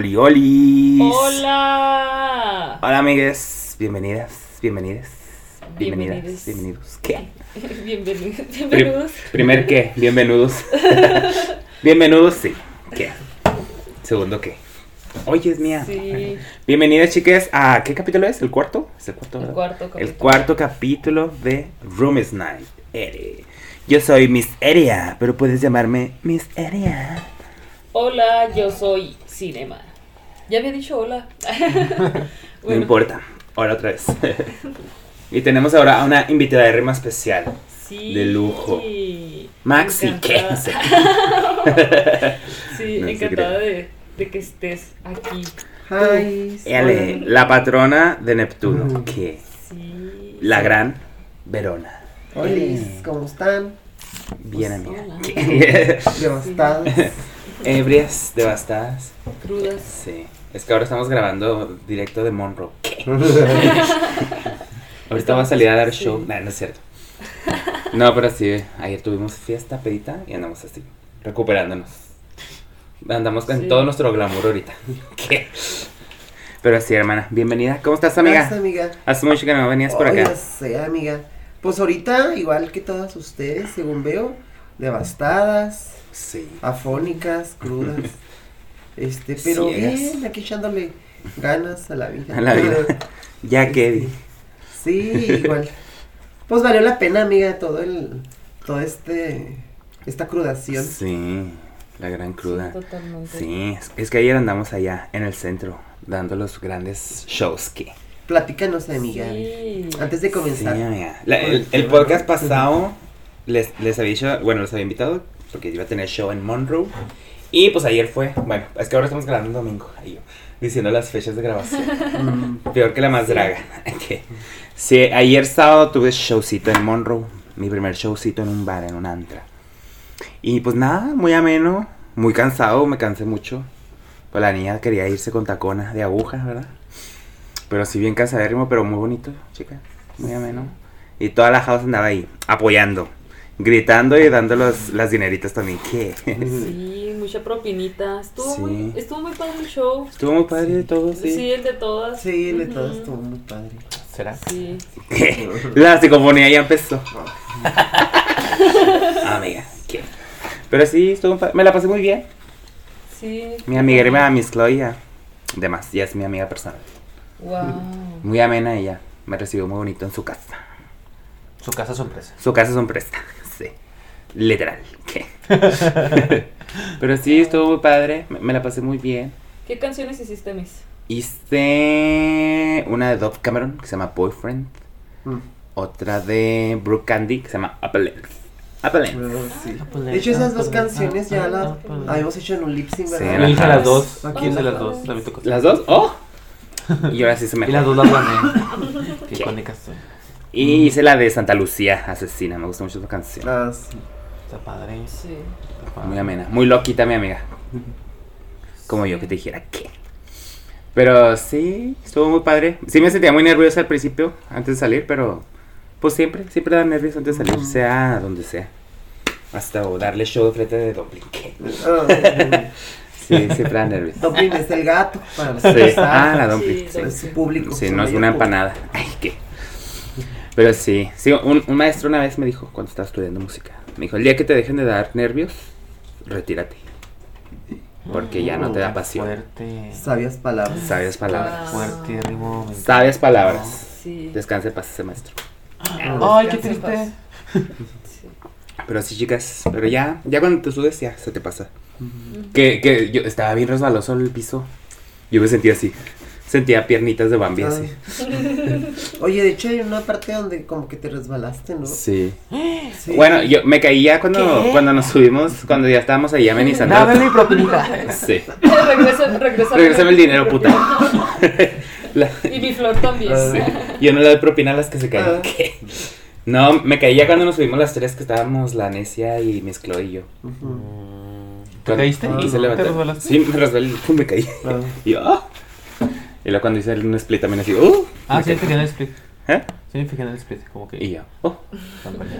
Oli, oli. Hola. Hola, amigues. Bienvenidas, bienvenidas. Bienvenidas, bienvenidos. ¿Qué? Bienvenidos. Bienvenidos. primer qué, bienvenidos. bienvenidos, sí. ¿Qué? Segundo qué. Oye, es mía. Sí, Bienvenidas, chicas, a ¿qué capítulo es? ¿El cuarto? ¿Es el cuarto? el verdad? cuarto El capítulo. cuarto capítulo de Room is Night. Yo soy Miss Eria, pero puedes llamarme Miss Eria. Hola, yo soy Cinema. Ya había dicho hola. No importa. Ahora otra vez. y tenemos ahora a una invitada de rima especial. Sí. de lujo. Maxi, Encantada. ¿qué? Sí, No encantada de, de que estés aquí. Hi. Ele, la patrona de Neptuno. Que Sí. La gran Verona. Hola, ¿cómo están? Bien, Pues, amiga. hola. ¿Qué? Devastados. Ebrias, devastadas. Crudas. Sí. Es que ahora estamos grabando directo de Monroe. Ahorita va a salir a dar Sí. show. Nah, no es cierto. No, pero sí, ayer tuvimos fiesta, pedita y andamos así, recuperándonos. Andamos con Sí. todo nuestro glamour ahorita. ¿Qué? Pero sí, hermana, bienvenida. ¿Cómo estás, amiga? Gracias, amiga. Hace mucho que no venías por acá. ya sé, amiga. Pues ahorita, igual que todas ustedes, según veo, devastadas, Sí. afónicas, crudas. Este, pero Ciegas. bien, aquí echándole ganas a la vida. A la vida. Ya que Sí, igual. Pues valió la pena, amiga, todo el, todo este, esta crudación. Sí, la gran cruda. Sí, totalmente. Sí, es, es que ayer andamos allá en el centro dando los grandes shows que. Platícanos, amiga. Sí. Antes de comenzar. Sí, amiga. La- el, el podcast pasado les, les había dicho, bueno, los había invitado porque iba a tener show en Monroe. Y pues ayer fue, bueno, es que ahora estamos grabando un domingo, ahí yo, diciendo las fechas de grabación. Mm, Peor que la más draga. Que- Sí, ayer sábado tuve showcito en Monroe, mi primer showcito en un bar, en un antra. Y pues nada, muy ameno, muy cansado, me cansé mucho. Pues la niña quería irse con tacona de aguja, ¿verdad? Pero sí bien cansadérrimo, pero muy bonito, chica. Muy ameno. Y toda la house andaba ahí, apoyando, gritando y dando los, las dineritas también. ¿Qué? Sí, mucha propinita. Estuvo, Sí. muy, estuvo muy padre el show. Estuvo muy padre todo, Sí, sí. el de todas. Sí, el de todo estuvo muy padre. ¿Será? Sí. La psicofonía ya empezó. Amiga, ¿qué? Pero sí, estuvo pa- me la pasé muy bien. Sí. Mi amiga era Miss Chloe, ya. De más, ya es mi amiga personal. Wow. Muy amena ella. Me recibió muy bonito en su casa. Su casa sorpresa. Su casa es Sí. Literal. ¿Qué? Pero sí, estuvo muy padre. Me, me la pasé muy bien. ¿Qué canciones hiciste, Miss? Hice una de Dove Cameron que se llama Boyfriend. Mm. Otra de Brooke Candy que se llama. Bueno, sí. Ah, pues, De hecho, esas dos ah, canciones ya ah, las ah, habíamos hecho en un lip sync, Sí, ¿verdad? hice Ajá. las dos. Aquí hice las la- dos. ¿Las dos? ¡Oh! Y ahora sí se me Y las dos las gané. Qué ¿Qué? Y hice la de Santa Lucía, Asesina. Me gusta mucho esa canción. Ah, sí. Está padre. Sí. está padre. Muy amena. Muy loquita, mi amiga. Como yo que te dijera qué. Pero sí, estuvo muy padre. Sí me sentía muy nerviosa al principio, antes de salir, pero pues siempre, siempre da nervios antes de salir, sea donde sea. Hasta o darle show de frente de Dublin. ¿qué? Ah, Sí, siempre da nervios. Dublin es el gato para los Sí. Ah, la. Dublin. Sí, Sí, Es su público. Sí, no es una público. empanada. Ay, qué. Pero sí, sí un, un maestro una vez me dijo cuando estaba estudiando música. Me dijo, el día que te dejen de dar nervios, retírate. Porque ya no te da Qué pasión. Fuerte. Sabias palabras. Sabias palabras. Ah. Fuerte, ritmo. Sabias palabras. Sí. Descanse paz ese maestro. Ay, qué triste. Sí. Pero sí, chicas, pero ya, ya cuando te subes ya se te pasa. Que, que yo estaba bien resbaloso el piso. Yo me sentía así. Sentía piernitas de Bambi así. Ay. Oye, de hecho hay una parte donde como que te resbalaste, ¿no? Sí. Sí. Bueno, yo me caí ya cuando, ¿Qué? cuando nos subimos, cuando ya estábamos ahí amenizando. Dame mi propinita. Sí. regresa, regresa. Regrésame el dinero, puta. La- Y mi flor también. Ah. sí. Yo no le doy propina a las que se caen. Ah. ¿Qué? No, me caí ya cuando nos subimos las tres que estábamos, la necia y Miss Chloe y yo. Ujú. ¿Te caíste? Ah. Y se ¿Te levantó. resbalaste? Sí, me resbalé, me caí. Ah. Y yo, ¡ah! Y luego cuando hice un split también así, ¡uh! Ah, sí, fijé en el split. ¿Eh? Sí, me fijé en el split. Como que. Y yo, ¡oh!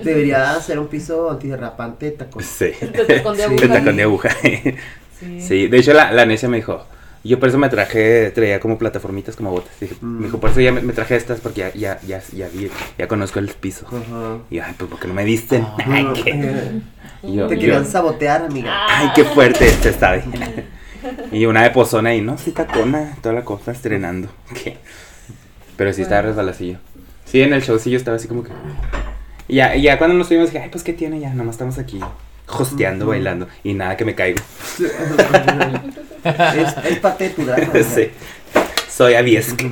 Debería hacer un piso antiderrapante de tacos. Sí. El tacón de Sí. aguja. El tacón de aguja. Sí. Sí, de hecho la, la necia me dijo, Yo por eso me traje, traía como plataformitas, como botas. Dije, Mm. Me dijo, por eso ya me, me traje estas porque ya, ya, ya, ya, vi- ya conozco el piso. Ajá. Y yo, ay, pues porque no me disten. Ay, qué, Eh, y yo- Te yo- querían sabotear, amiga. ay, qué fuerte este está. Y una de pozona ahí, no, sí, tacona, toda la cosa, estrenando. ¿Qué? Pero sí estaba resbalacillo. Sí, en el show sí yo estaba así como que... Y ya, y ya cuando nos subimos dije, ay, pues qué tiene ya, nomás estamos aquí hosteando, bailando. Y nada, que me caigo. es, es parte de tu drama. sí. Soy aviesco.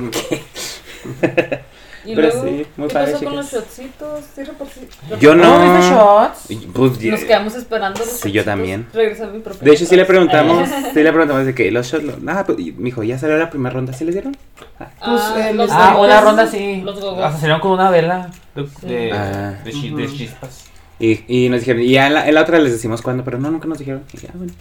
Y Pero luego, sí, muy ¿qué padre, pasó con los chicas. shotcitos? ¿Sí reparti- Yo no. ¿No viste shots? Pues, Nos quedamos esperando. los Sí, yo shotcitos. también. Regresé a mi propia De hecho, sí le preguntamos, sí le preguntamos de que los shots, lo- ah, pues, y me dijo, ¿ya salió la primera ronda? ¿Sí les dieron? Pues, Ah, eh, los Ah, una ronda sí. Los gogos. Hasta salieron con una vela de, de, Ah. de chi- de Ujú. chispas. Y, y nos dijeron, y ya en la, en la otra les decimos cuándo, pero no, nunca nos dijeron. Y ya, bueno.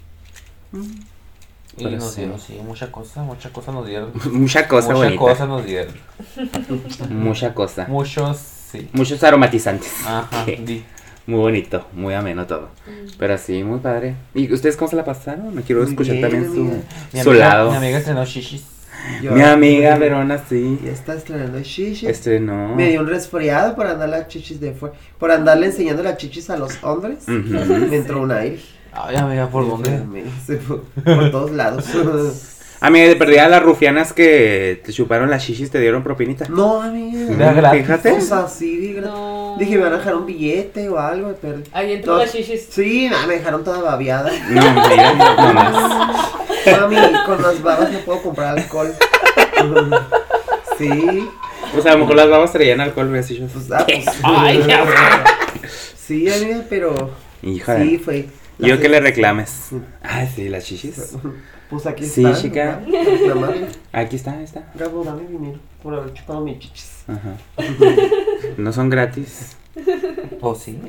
Y nos sí. dieron, sí, mucha cosa, mucha cosa nos dieron. Mucha cosa mucha bonita. cosa nos dieron. Mucha cosa. Muchos, sí. Muchos aromatizantes. Ajá, di. Muy bonito, muy ameno todo. Pero sí, muy padre. ¿Y ustedes cómo se la pasaron? Me quiero Muy escuchar bien, también amiga. Mi su, su amiga, lado. Mi amiga estrenó shishis. Yo- Mi amiga Verona, sí. Ya está estrenando chichis. Estrenó. Me dio un resfriado por andar las chichis de fuera. Por andarle enseñando las chichis a los hombres. Ujú. Me entró un aire. Ay, amiga, ¿por Me dónde? fue por todos lados. Amiga, de perdida las rufianas que te chuparon las shishis te dieron propinita. no, amiga. Fíjate. O sea, sí, dije, No. dije, me van a dejar un billete o algo. Pero... Ahí entró No. las shishis. Sí, nada, me dejaron toda babeada. No, mira, no más. Mami, con las babas no puedo comprar alcohol. Sí, Pues a lo mejor las babas traían alcohol, así yo. pues, ah, pues. Ay, ya. Sí, amiga, pero Hija sí de... Yo que le reclames. Ah, sí, las shishis. Pues aquí Sí, está. chica. ¿no? Reclamarle. Aquí está, ahí está. Gabo, dame dinero por haber chupado mis chichis. Ajá. No son gratis. Oh, sí.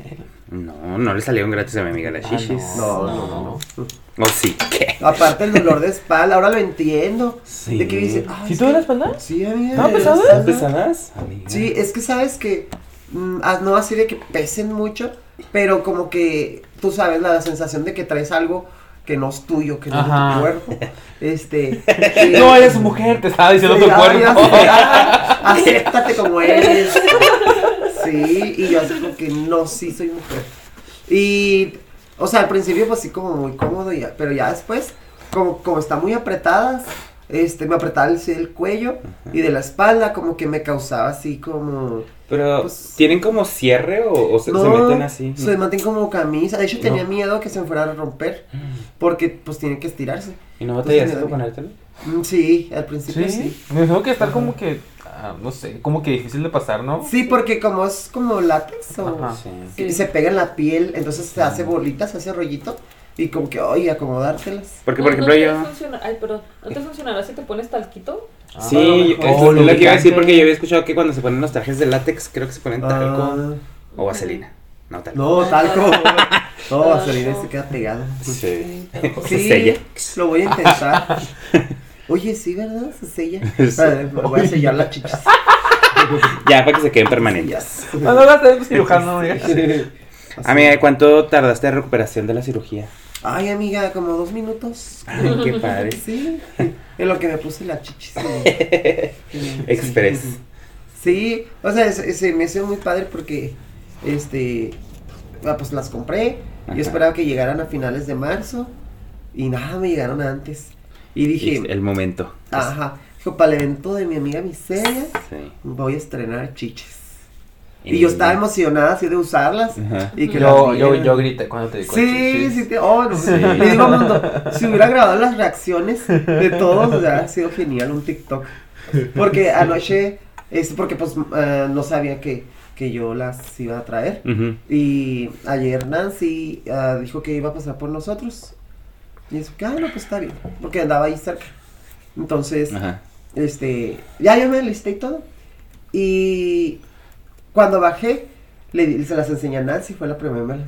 No, no le salieron gratis a mi amiga las Ah, shishis. No, No. no, no. ¿O sí? ¿Qué? Aparte el dolor de espalda, ahora lo entiendo. Sí. De que dice, ¿Sí duele la espalda? Sí, amiga. ¿Estaba la pesada? espalda. ¿Están pesadas? Amiga. Sí, es que sabes que mm, ah, no así de que pesen mucho, pero como que tú sabes la sensación de que traes algo que no es tuyo, que no es de tu cuerpo. Este. que- No, eres mujer, te estaba diciendo Sí, tu cuerpo. ah, acéptate como eres. Sí, y yo así como que no, sí soy mujer. Y, o sea, al principio pues sí como muy cómodo, ya, pero ya después, como, como está muy apretadas, este, me apretaba el, el cuello y de la espalda, como que me causaba así como... Pero, Pues- ¿tienen como cierre o, o se, no, se meten así? se meten como camisa. De hecho, tenía No. miedo que se me fuera a romper, porque pues tiene que estirarse. ¿Y no batallaste miedo. ponértelo? Mm, Sí, al principio sí. Sí, me tengo que estar como que, ah, no sé, como que difícil de pasar, ¿no? Sí, porque como es como látex o... Ajá. Sí. Sí. se pega en la piel, entonces se hace bolitas, se hace rollito y como que, oye, acomodártelas. Porque, No- por ejemplo, no te yo... funciona- Ay, perdón. ¿No te funcionará si te pones talquito? Ah, Sí, es, lo que iba a decir porque yo había escuchado que cuando se ponen los trajes de látex, creo que se ponen talco Ah, o vaselina. No, talco. no, talco. No, Ah, vaselina se queda pegado. Sí. Sí, Se sella. lo voy a intentar. Oye, sí, ¿verdad? Se sella. Sí. Me voy a sellar las chichas. Ya, para que se queden permanentes. No, no, no, estoy cirujano, amiga. Amiga, ¿cuánto tardaste de recuperación de la cirugía? Ay, amiga, como dos minutos. Ay, qué padre. Sí, en lo que me puse las chichis. Sí. Express. Sí, o sea, se, se me hizo muy padre porque, este, ah, pues las compré. Ajá. Yo esperaba que llegaran a finales de marzo y nada, me llegaron antes. Y dije, el momento. ajá, dijo, para el evento de mi amiga Miseria Sí. voy a estrenar chiches. Y, yo estaba emocionada así de usarlas. Ajá. Y que Yo, yo, yo grité cuando te di cuenta. Sí, sí, te, oh, no, Sí. le digo al mundo, si hubiera grabado las reacciones de todos, hubiera sido genial un TikTok. Porque anoche, es porque pues eh, no sabía que, que yo las iba a traer. Y ayer Nancy ah, dijo que iba a pasar por nosotros. Y eso, que, ah, no, pues está bien, porque andaba ahí cerca. Entonces, Ajá. este, ya yo me listé y todo. Y cuando bajé, le, se las enseñé a Nancy, fue la primera vez.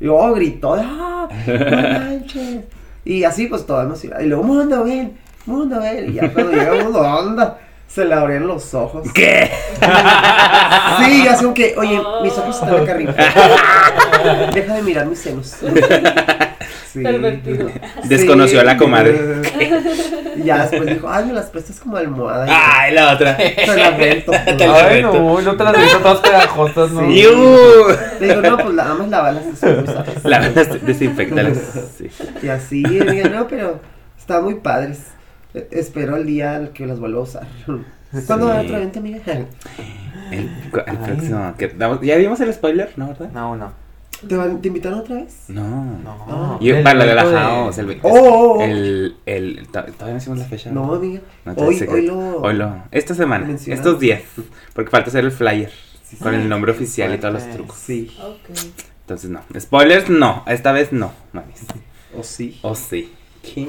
Y luego gritó, ¡ah! ¡No manches! Y así, pues, toda emocionada. Y luego, mundo, ven, mundo, ven. Y ya cuando llega mundo, onda, se le abrían los ojos. ¿Qué? Sí, así como que, oye, mis ojos están acá arriba. Deja de mirar mis senos. Sí. Pervertido. Desconoció a la comadre. Y ya después dijo, ay, me las prestas como almohada. Y Ay, la otra. Se las rento. Te la Ay, no, no te las visto todas pegajosas, ¿no? Sí. ¡Iu! Le digo, no, pues nada más lavalas después, ¿sabes? La desinfectalas. Sí. Y así, amiga, no, pero está muy padres. Espero el día en que las vuelva a usar. ¿Cuándo va otro evento, amiga? El, el próximo. que ¿Ya vimos el spoiler? ¿No, verdad? No, no. ¿Te, van, ¿Te invitaron otra vez? No. Ah. Yo, para lo de la house. El, Oh, oh, oh. el, el, to- Todavía no hicimos la fecha. No, amiga. No, te hoy, hoy lo... Hoy lo. Esta semana. Estos días. Porque falta hacer el flyer. Sí, Con sí. el nombre oficial y todos los trucos. Sí. Ok. Entonces, no. Spoilers, no. Esta vez no, mamis. O sí. O sí. ¿Qué?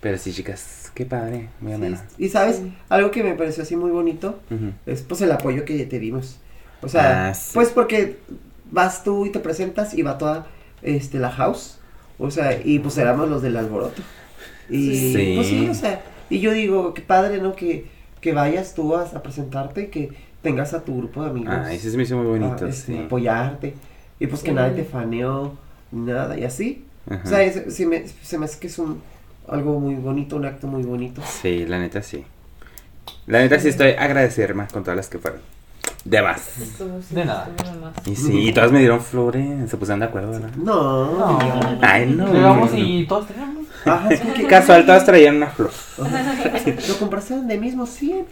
Pero sí, chicas. Qué padre. Muy ameno. Y sabes, Sí. algo que me pareció así muy bonito es pues el apoyo que te dimos. O sea, Ah, sí. pues porque vas tú y te presentas y va toda este la house. O sea, y pues éramos los del alboroto. Y Sí. pues sí, o sea, y yo digo, qué padre, ¿no? Que, que vayas tú a, a presentarte y que tengas a tu grupo de amigos. Ah, ese se me hizo muy a, bonito. este, sí. apoyarte. Y pues que Sí. nadie te faneó, ni nada, y así. Ajá. O sea, es- se, me, se me hace que es un algo muy bonito, un acto muy bonito. Sí, la neta sí. La neta sí estoy agradecido con todas las que fueron. De más. De nada. Y sí, y todas me dieron flores. Se pusieron de acuerdo, ¿verdad? No, No. Ay, no. Llegamos y todos tenemos. Ajá, es que Casual, todas traían una flor. Lo compraste donde mismo, sí.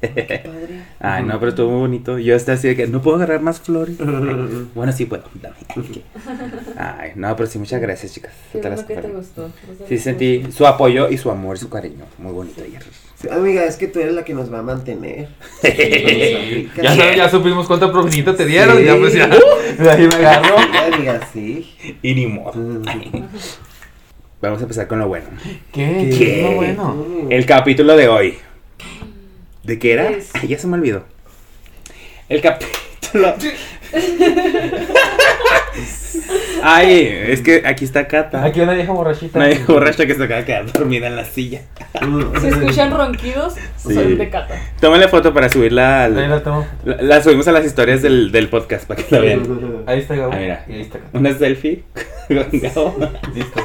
Qué padre. Ay, no, pero estuvo muy bonito. Yo estaba así de que no puedo agarrar más flores. Bueno, sí puedo. Dame. Ay, no, pero sí, muchas gracias, chicas. Qué Todas las que te gustó. Sí, sentí su apoyo y su amor y su cariño. Muy bonito ayer. Amiga, es que tú eres la que nos va a mantener. Ya, sabes, ya supimos cuánto propinita te dieron. Sí. Ya pues ya. De ahí me agarro. Amiga, sí. Y ni modo. Vamos a empezar con lo bueno. ¿Qué? ¿Qué? ¿Qué? No, bueno. El capítulo de hoy. ¿De qué era? Es- Ay, ya se me olvidó. El capítulo. Ay, es que aquí está Cata. Aquí una vieja borrachita. Una vieja borracha que se acaba de quedar dormida en la silla. Si escuchan ronquidos, Sí. son de cata. Tómale foto para subirla. al- Ahí la tomo. la, la subimos a las historias del, del podcast para que la vean. Ahí está Gabo. Ah, mira. Y ahí está. Una selfie con Gabo Listo.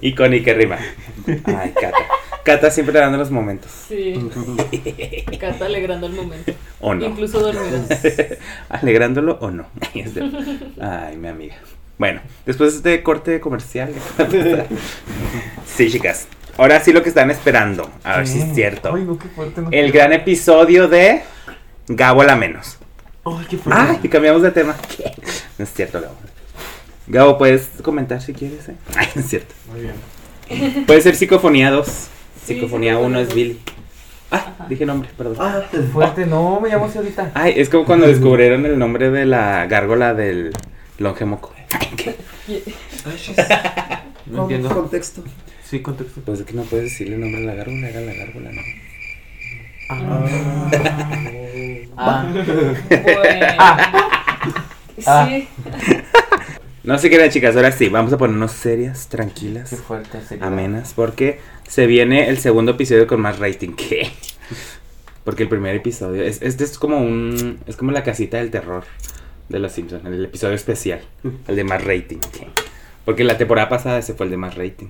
y con Ike Rima. Ay, Cata. Cata siempre dando los momentos. Sí. Cata alegrando el momento. ¿O no? Incluso dormidos. Alegrándolo o no. Ay, mi amiga. Bueno, después de este corte comercial. sí, chicas. Ahora sí lo que están esperando. A ver si es cierto. Ay, no, qué fuerte. No. El gran episodio de Gabo la menos. Ay, qué fuerte. Ay, y cambiamos de tema. No es cierto, Gabo. Gabo, puedes comentar si quieres, ¿eh? Ay, no es cierto. Muy bien. Puede ser psicofonía 2. Psicofonía 1 es Billy. Ah, Ajá. dije nombre, perdón. Ah, Qué fuerte. No, me llamo ahorita. Ay, es como cuando descubrieron el nombre de la gárgola del longemoco. No con- entiendo. Contexto. Sí, contexto. Pues es que no puedes decirle el nombre de la gárgola, era la gárgola, ¿no? Ah. Bueno. Ah. Sí. No se crean, chicas, ahora sí, vamos a ponernos serias, tranquilas, Qué fuerte. sería. amenas, porque se viene el segundo episodio con más rating. ¿Qué? Porque el primer episodio, es, este es como un, es como la casita del terror de los Simpsons, el episodio especial, el de más rating. ¿qué? Porque la temporada pasada ese fue el de más rating.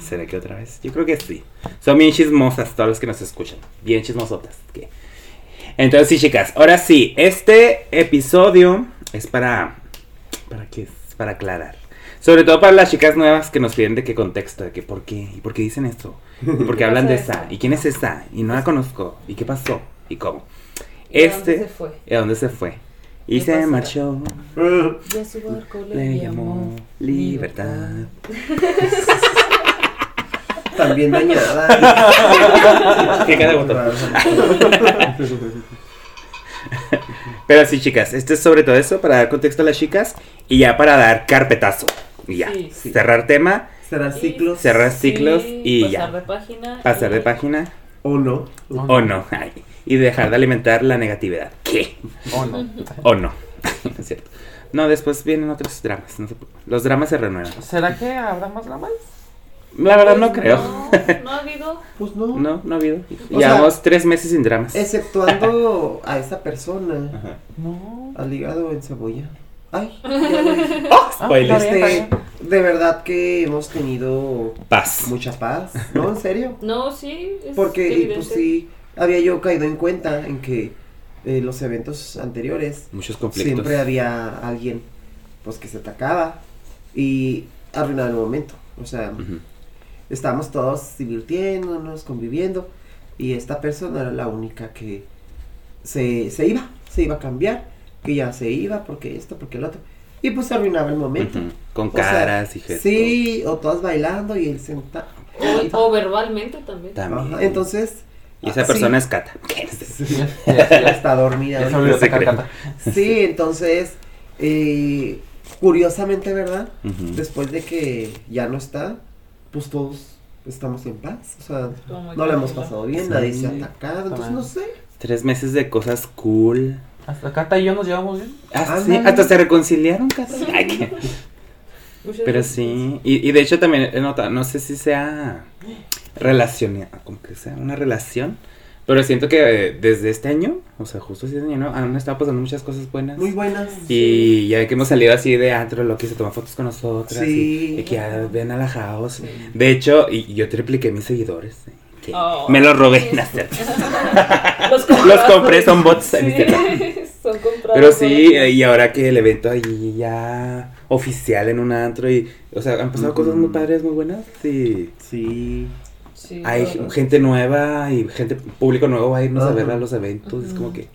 ¿Será que otra vez? Yo creo que sí. Son bien chismosas todos los que nos escuchan. Bien chismosotas. ¿qué? Entonces sí, chicas. Ahora sí, este episodio es para... ¿Para qué es? Para aclarar. Sobre todo para las chicas nuevas que nos piden de qué contexto, de que por qué, y por qué dicen esto, y por qué hablan de esa, y quién es esa, y no la conozco, y qué pasó, y cómo. ¿Y a Este, dónde se fue? ¿y a dónde se fue? Y ¿Qué se pasará? marchó, Ya su barco le, le llamó llamó libertad. También dañada. ¿Qué botón? Pero sí, chicas, este es sobre todo eso, para dar contexto a las chicas, y ya para dar carpetazo. Y ya, Sí, sí. cerrar tema, Cerrar ciclos. Cerrar ciclos y pasar ya. de página. pasar y- de página, O no. o no, ay, y dejar de alimentar la negatividad. ¿Qué? Oh, no. O no. No es cierto. No, después vienen otros dramas. no se preocupen. Los dramas se renuevan. ¿Será que habrá más dramas? La verdad no Pues creo. No, no ha habido. Pues no. No, no ha habido. O Llevamos tres meses sin dramas. Exceptuando a esa persona Ajá. No. al hígado en cebolla. Ay, ya lo dije. ¡Oh! Ah, bien. Este, de verdad que hemos tenido Paz. mucha paz, ¿no? ¿En serio? No, sí. Es Porque, evidente. pues sí, había yo caído en cuenta en que eh, los eventos anteriores Muchos conflictos. siempre había alguien, pues, que se atacaba y arruinaba el momento. O sea, Ujú. Estábamos todos divirtiéndonos, conviviendo, y esta persona era la única que se, se iba, se iba a cambiar, que ya se iba porque esto, porque el otro, y pues se arruinaba el momento. Con O sea, caras y gestos. Sí, o todas bailando y él sentado. O, o verbalmente también. También. Ajá, entonces. Y esa ah, persona sí, es Cata. ¿Qué es eso? Ya, ya, ya. está dormida. Cata. Sí, entonces, eh, curiosamente, ¿verdad? Después de que ya no está, pues todos estamos en paz. O sea, no la hemos pasado bien, Sí. nadie se ha atacado. Entonces, no sé. Tres meses de cosas cool. Hasta Cata y yo nos llevamos bien. Ah, sí, hasta se reconciliaron casi. Ay, qué- Muchas Pero sí, y, y de hecho también he notado, no sé si sea relación, como que sea una relación, pero siento que eh, desde este año, o sea, justo este año, ¿no? Han estado pasando muchas cosas buenas. Muy buenas. Y ya que hemos salido así de antro, lo que se toma fotos con nosotras. Sí. Y, y que ya ven a la house. De hecho, y, y yo tripliqué mis seguidores. eh, que Oh. Me los robé. es cierto. Los, Los compré, son bots. Sí, son comprados. Pero sí, y ahora que el evento ahí ya oficial en un antro y, o sea, han pasado cosas muy padres, muy buenas y Sí. Sí, hay claro. gente nueva y gente, público nuevo va a irnos a ver a los eventos, es como que...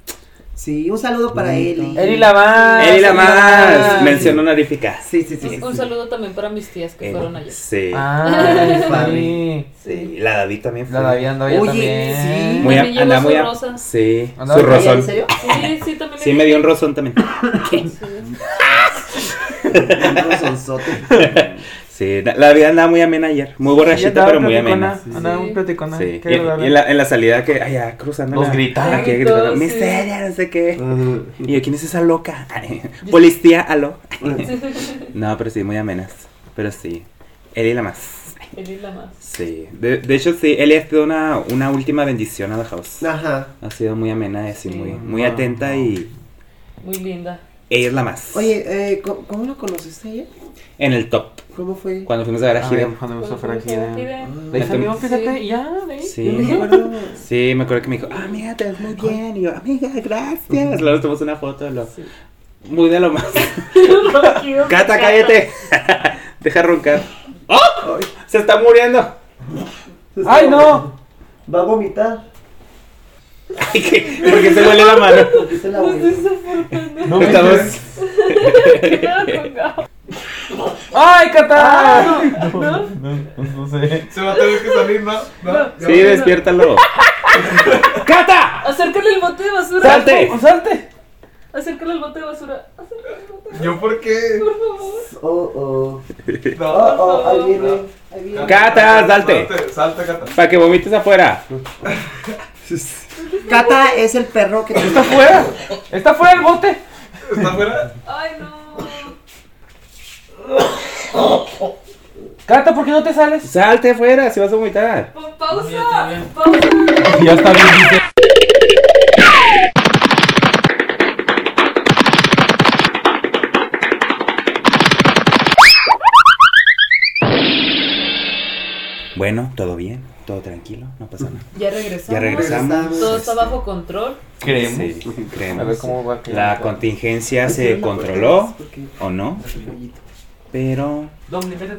Sí, un saludo para. Eli. Eli la más. ¡Eli la Eli más! Mención honorífica. Sí, sí, sí. sí, Un sí. saludo también para mis tías que Eh, fueron allá. Sí. Ay, Padre. sí. Sí, la David también fue. La David andaba Oye, también. sí. Muy También a- andaba llevó muy a- rosa. Sí, Andaba su rozón. ¿En serio? Sí, sí, también. Sí, me dio un rozón también. Un rozonzote. Sí, la la vida andaba muy amena ayer. Muy borrachita, pero muy amena. Andaba muy platicona. Sí. Qué Y, y en, la, en la salida que, allá cruzando. Los la- gritaban. Ay, todos, sí. miseria, no sé qué. Y yo, ¿quién es esa loca? Ay, Policía, aló. No, pero sí, muy amenas. Pero sí. Eli la más. Eli la más. Sí. De, de hecho, sí, Eli ha sido una, una última bendición a la house. Ajá. Ha sido muy amena y así, Sí. muy, muy atenta y Muy linda. ella es la más. Oye, eh, ¿cómo, cómo lo conociste ella? En el top. ¿Cómo fue? Cuando fuimos a ver a Ay, Hidden. cuando fuimos a. Hidden. Ahí salió, Sí. fíjate, ya, ahí. Sí. Yo no me acuerdo. Sí, me acuerdo que me dijo, ah, amiga, te ves muy bien. Y yo, amiga, gracias. Luego tomamos una foto. Lo, Sí. Muy de lo más. Cata, cállate. Deja roncar. ¡Oh! Ay, Se está muriendo. se ¡Ay, está- no! Va a vomitar. Ay, ¿qué? ¿Por qué se huele la mano? La vomitó. No, Estamos. ¡Ay, Cata! No, no, no, no sé. Se va a tener que salir, ¿no? ¿No? Sí, despiértalo. ¡Cata! Acércale el bote de basura. ¡Salte! ¡Salte! Acércale el bote de basura. Acércale el bote, ¿Yo por qué? por favor. Oh, oh. No. Oh, oh, ahí viene. Ahí viene. Cata, salte. Salte, Cata. Para que vomites afuera. Cata es el perro que te ¡Está fuera! ¡Está fuera el bote! ¿Está afuera? Ay, no. Cata, ¿por qué no te sales? Salte afuera si vas a vomitar. Pa- Pausa. Pausa. Ya está bien, dice. Bueno, todo bien, todo tranquilo, no pasa nada. Ya regresamos. Ya regresamos. Todo está bajo control. Creemos. Sí, creemos. A ver cómo va. que- La contingencia se controló o no, pero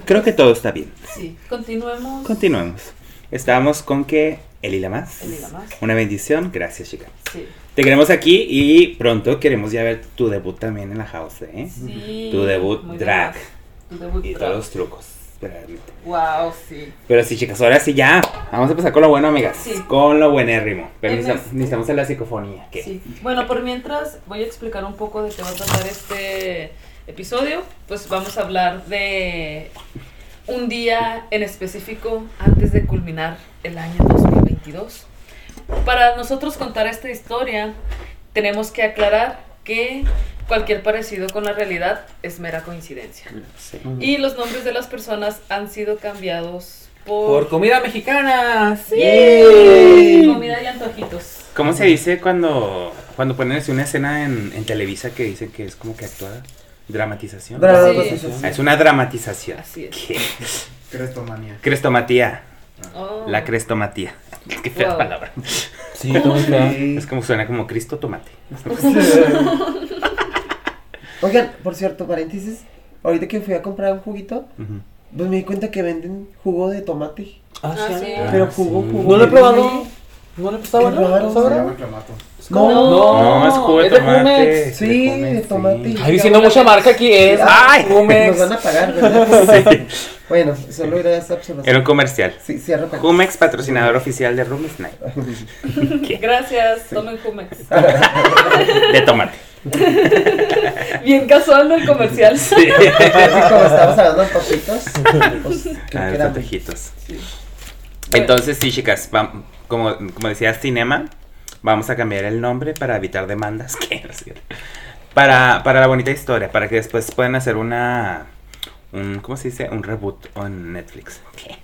creo que todo está bien. Sí. Continuemos. Continuemos. Estábamos con que Eli la más. Eli la más. Una bendición, gracias chica. Sí. Te queremos aquí y pronto queremos ya ver tu debut también en la house, ¿eh? Sí. Tu debut Muy drag. Tu debut Y drag. todos los trucos. realmente. Wow, sí. Pero sí, chicas, ahora sí ya. Vamos a empezar con lo bueno, amigas. Sí. Con lo buenérrimo. Pero En necesitamos, este- necesitamos la psicofonía. ¿qué? Sí. Bueno, por mientras voy a explicar un poco de qué va a tratar este episodio. Pues vamos a hablar de un día en específico antes de culminar el año 2022. Para nosotros contar esta historia, tenemos que aclarar que cualquier parecido con la realidad es mera coincidencia. Sí. Y los nombres de las personas han sido cambiados Por por... comida mexicana. Sí, ¡Yay! comida y antojitos. ¿Cómo se dice cuando, cuando ponen una escena en, en Televisa que dicen que es como que actuada? Dramatización. Dramatización. Ah, es una dramatización. Así es. ¿Qué? Crestomanía. Crestomatía. Oh. La crestomatía. Qué fea Wow. palabra. Sí. Sí. Es como suena como Cristo tomate. Oigan, por cierto, paréntesis. Ahorita que fui a comprar un juguito, pues me di cuenta que venden jugo de tomate. Ah, Ah, sí. sí. Pero Ah, jugo, sí. jugo. No lo he probado. ¿No le Se bueno? llama clamato. No, No, es jugo de es de tomate. Jumex. Sí, Jumex, de tomate. Ay, diciendo mucha marca aquí es. Ay, Jumex. Nos van a pagar, ¿verdad? Sí. Bueno, solo era esa observación. Era un comercial. Sí, cierra para- Jumex, patrocinador oficial de Room Night. Gracias, tomen Jumex. De tomate. Bien casual ¿no? el comercial. Sí. Así como estábamos hablando de papitos, pues creo Ah, que era tapejitos. Entonces, sí, chicas, vam- como, como decía Cinema, vamos a cambiar el nombre para evitar demandas. ¿Qué? Para, para la bonita historia, para que después puedan hacer una. Un, ¿Cómo se dice? Un reboot en Netflix. ¿Qué?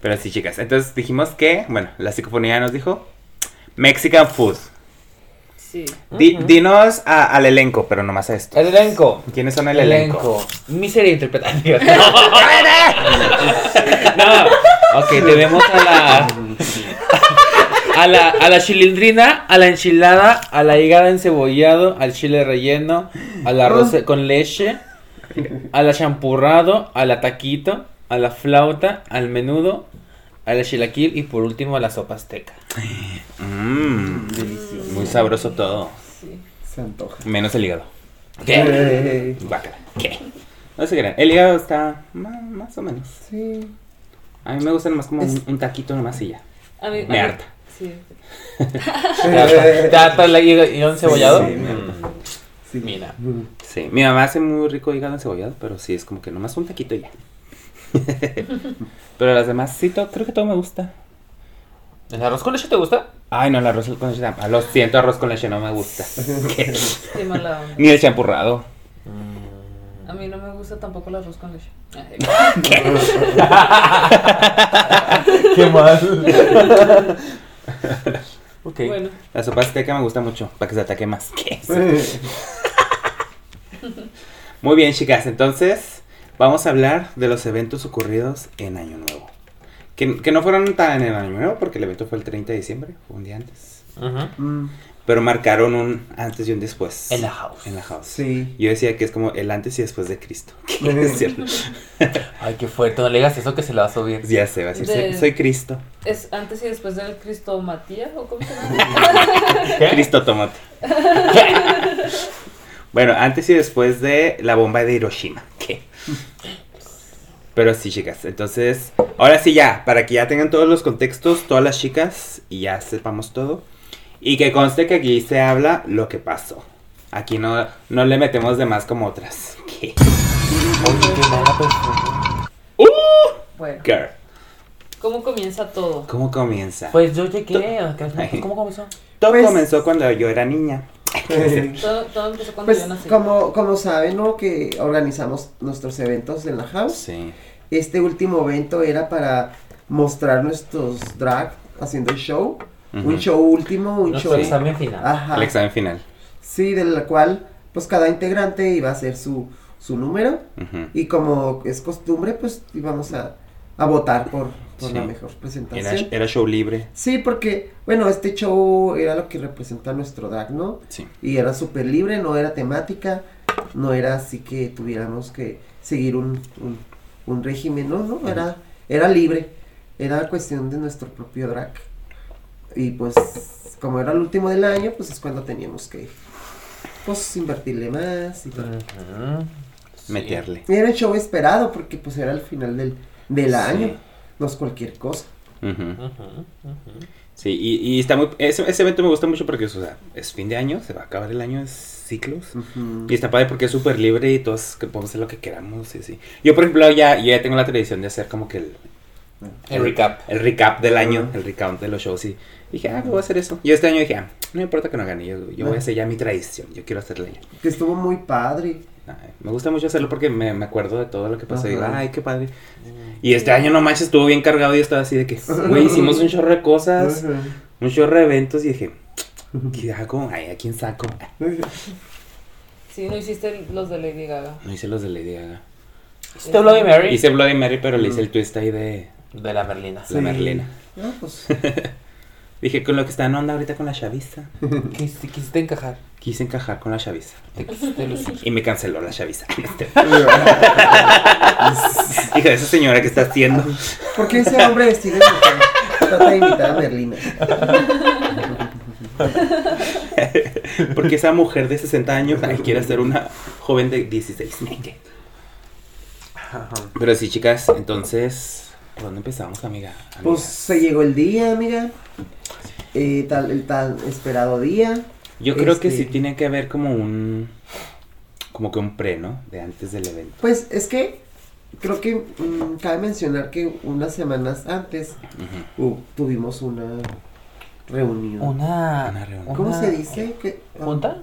Pero sí, chicas. Entonces dijimos que, bueno, la psicofonía nos dijo Mexican food. Sí. Di-. Dinos a- al elenco, pero nomás a esto. El elenco. ¿Quiénes son el elenco? Miseria interpretativa. No. Ok, tenemos a la. A la, a la chilindrina, a la enchilada, a la hígada encebollado, al chile relleno, al arroz con leche, al champurrado, a la taquito, a la flauta, al menudo, al chilaquil y por último a la sopa azteca. Mmm, Delicioso. muy sabroso todo. Sí. Se antoja. Menos el hígado. Eh, Guácala. ¿Qué? No se crean. El hígado está más, o menos. Sí. A mí me gusta nomás como un, Es- un taquito nomás y ya. A mí, a Me mí- harta. Sí. ¿Te harta- el hígado encebollado? Sí. Mm, Sí. Mira. Sí, mi mamá hace muy rico hígado encebollado, pero sí, es como que nomás un taquito y ya. pero las demás, sí, to- creo que todo me gusta. ¿El arroz con leche te gusta? Ay, no, el arroz con leche. ah, Lo siento, arroz con leche no me gusta. ¿Qué? Qué mala onda. Ni el champurrado. A mí no me gusta tampoco el arroz con leche. Ay, Qué mal. Ok. Bueno, La sopa azteca me gusta mucho, para que se ataque más. ¿Qué? Muy bien, chicas, entonces vamos a hablar de los eventos ocurridos en Año Nuevo. Que, que no fueron tan en Año Nuevo, porque el evento fue el 30 de diciembre, fue un día antes. Mm, Pero marcaron un antes y un después. En la house. En la house. Sí. Yo decía que es como el antes y después de Cristo. Que es cierto. Ay, qué fuerte. No le digas eso que se la va a subir. ya sé, va a decir, soy, De- soy Cristo. ¿es antes y después del Cristo Matías o cómo se llama? Cristo tomate. bueno, antes y después de la bomba de Hiroshima. ¿Qué? Pero sí, chicas. Entonces, ahora sí ya, para que ya tengan todos los contextos, todas las chicas, y ya sepamos todo. Y que conste que aquí se habla lo que pasó. Aquí no, no le metemos de más como otras. ¿Qué? Bueno, Girl, ¿cómo comienza todo? ¿Cómo comienza? Pues yo llegué. ¿Cómo comenzó? todo pues- comenzó cuando yo era niña. Todo, todo empezó cuando Pues yo nací. como, como saben, ¿no? Que organizamos nuestros eventos en la house. Sí. Este último evento era para mostrar nuestros drag haciendo el show. Un show último, un Nuestro show. examen final. Ajá. El examen final. Sí, del cual pues cada integrante iba a hacer su, su número. Y como es costumbre, pues íbamos a, a votar por, por Sí. la mejor presentación. era show libre. Sí, porque, bueno, este show era lo que representa nuestro drag, ¿no? Sí. Y era súper libre, no era temática, no era así que tuviéramos que seguir un, un, un régimen, no, no, era, era libre, era cuestión de nuestro propio drag. Y pues, como era el último del año, pues es cuando teníamos que, pues, invertirle más y todo. Meterle. Era el show esperado, porque pues era el final del, del Sí. año, no es cualquier cosa. Sí, y, y está muy. Ese, ese evento me gusta mucho porque o sea, es fin de año, se va a acabar el año, es ciclos. Y está padre porque es súper libre y todos que podemos hacer lo que queramos. Y sí. Yo, por ejemplo, ya, yo ya tengo la tradición de hacer como que el, El recap. el recap del año, el recount de los shows. Y dije, ah, voy a hacer eso. Y este año dije, ah, no importa que no gane, yo, yo voy a hacer ya mi tradición. Yo quiero hacerla ya. Que estuvo muy padre. Me gusta mucho hacerlo porque me, me acuerdo de todo lo que pasó. Y digo, ay, qué padre. Y este año no manches, estuvo bien cargado y estaba así de que, güey, hicimos un chorro de cosas, un chorro de eventos y dije, ¿qué hago? Ay, ¿a quién saco? Sí, no hiciste los de Lady Gaga. No hice los de Lady Gaga. ¿Hiciste Bloody Mary? Hice Bloody Mary, pero le hice el twist ahí de De la Merlina. la Merlina. No, pues. Dije, con lo que está en onda ahorita con la chaviza. Quisiste, quisiste encajar. Quise encajar con la chaviza. Y me canceló la chaviza. Hija de esa señora que está haciendo. ¿Por qué ese hombre vestido de mujer trata de imitar a Merlina? Porque esa mujer de 60 años quiere ser una joven de 16. Pero sí, chicas, entonces, ¿por dónde empezamos, amiga? Pues se llegó el día, amiga. Eh, tal, el tan esperado día. Yo creo que este- sí tiene que haber como un. Como que un pre, ¿no? De antes del evento. Pues es que creo que mm, cabe mencionar que unas semanas antes uh, tuvimos una reunión. Una, Una reunión. ¿Cómo una se dice? que um, ¿Junta?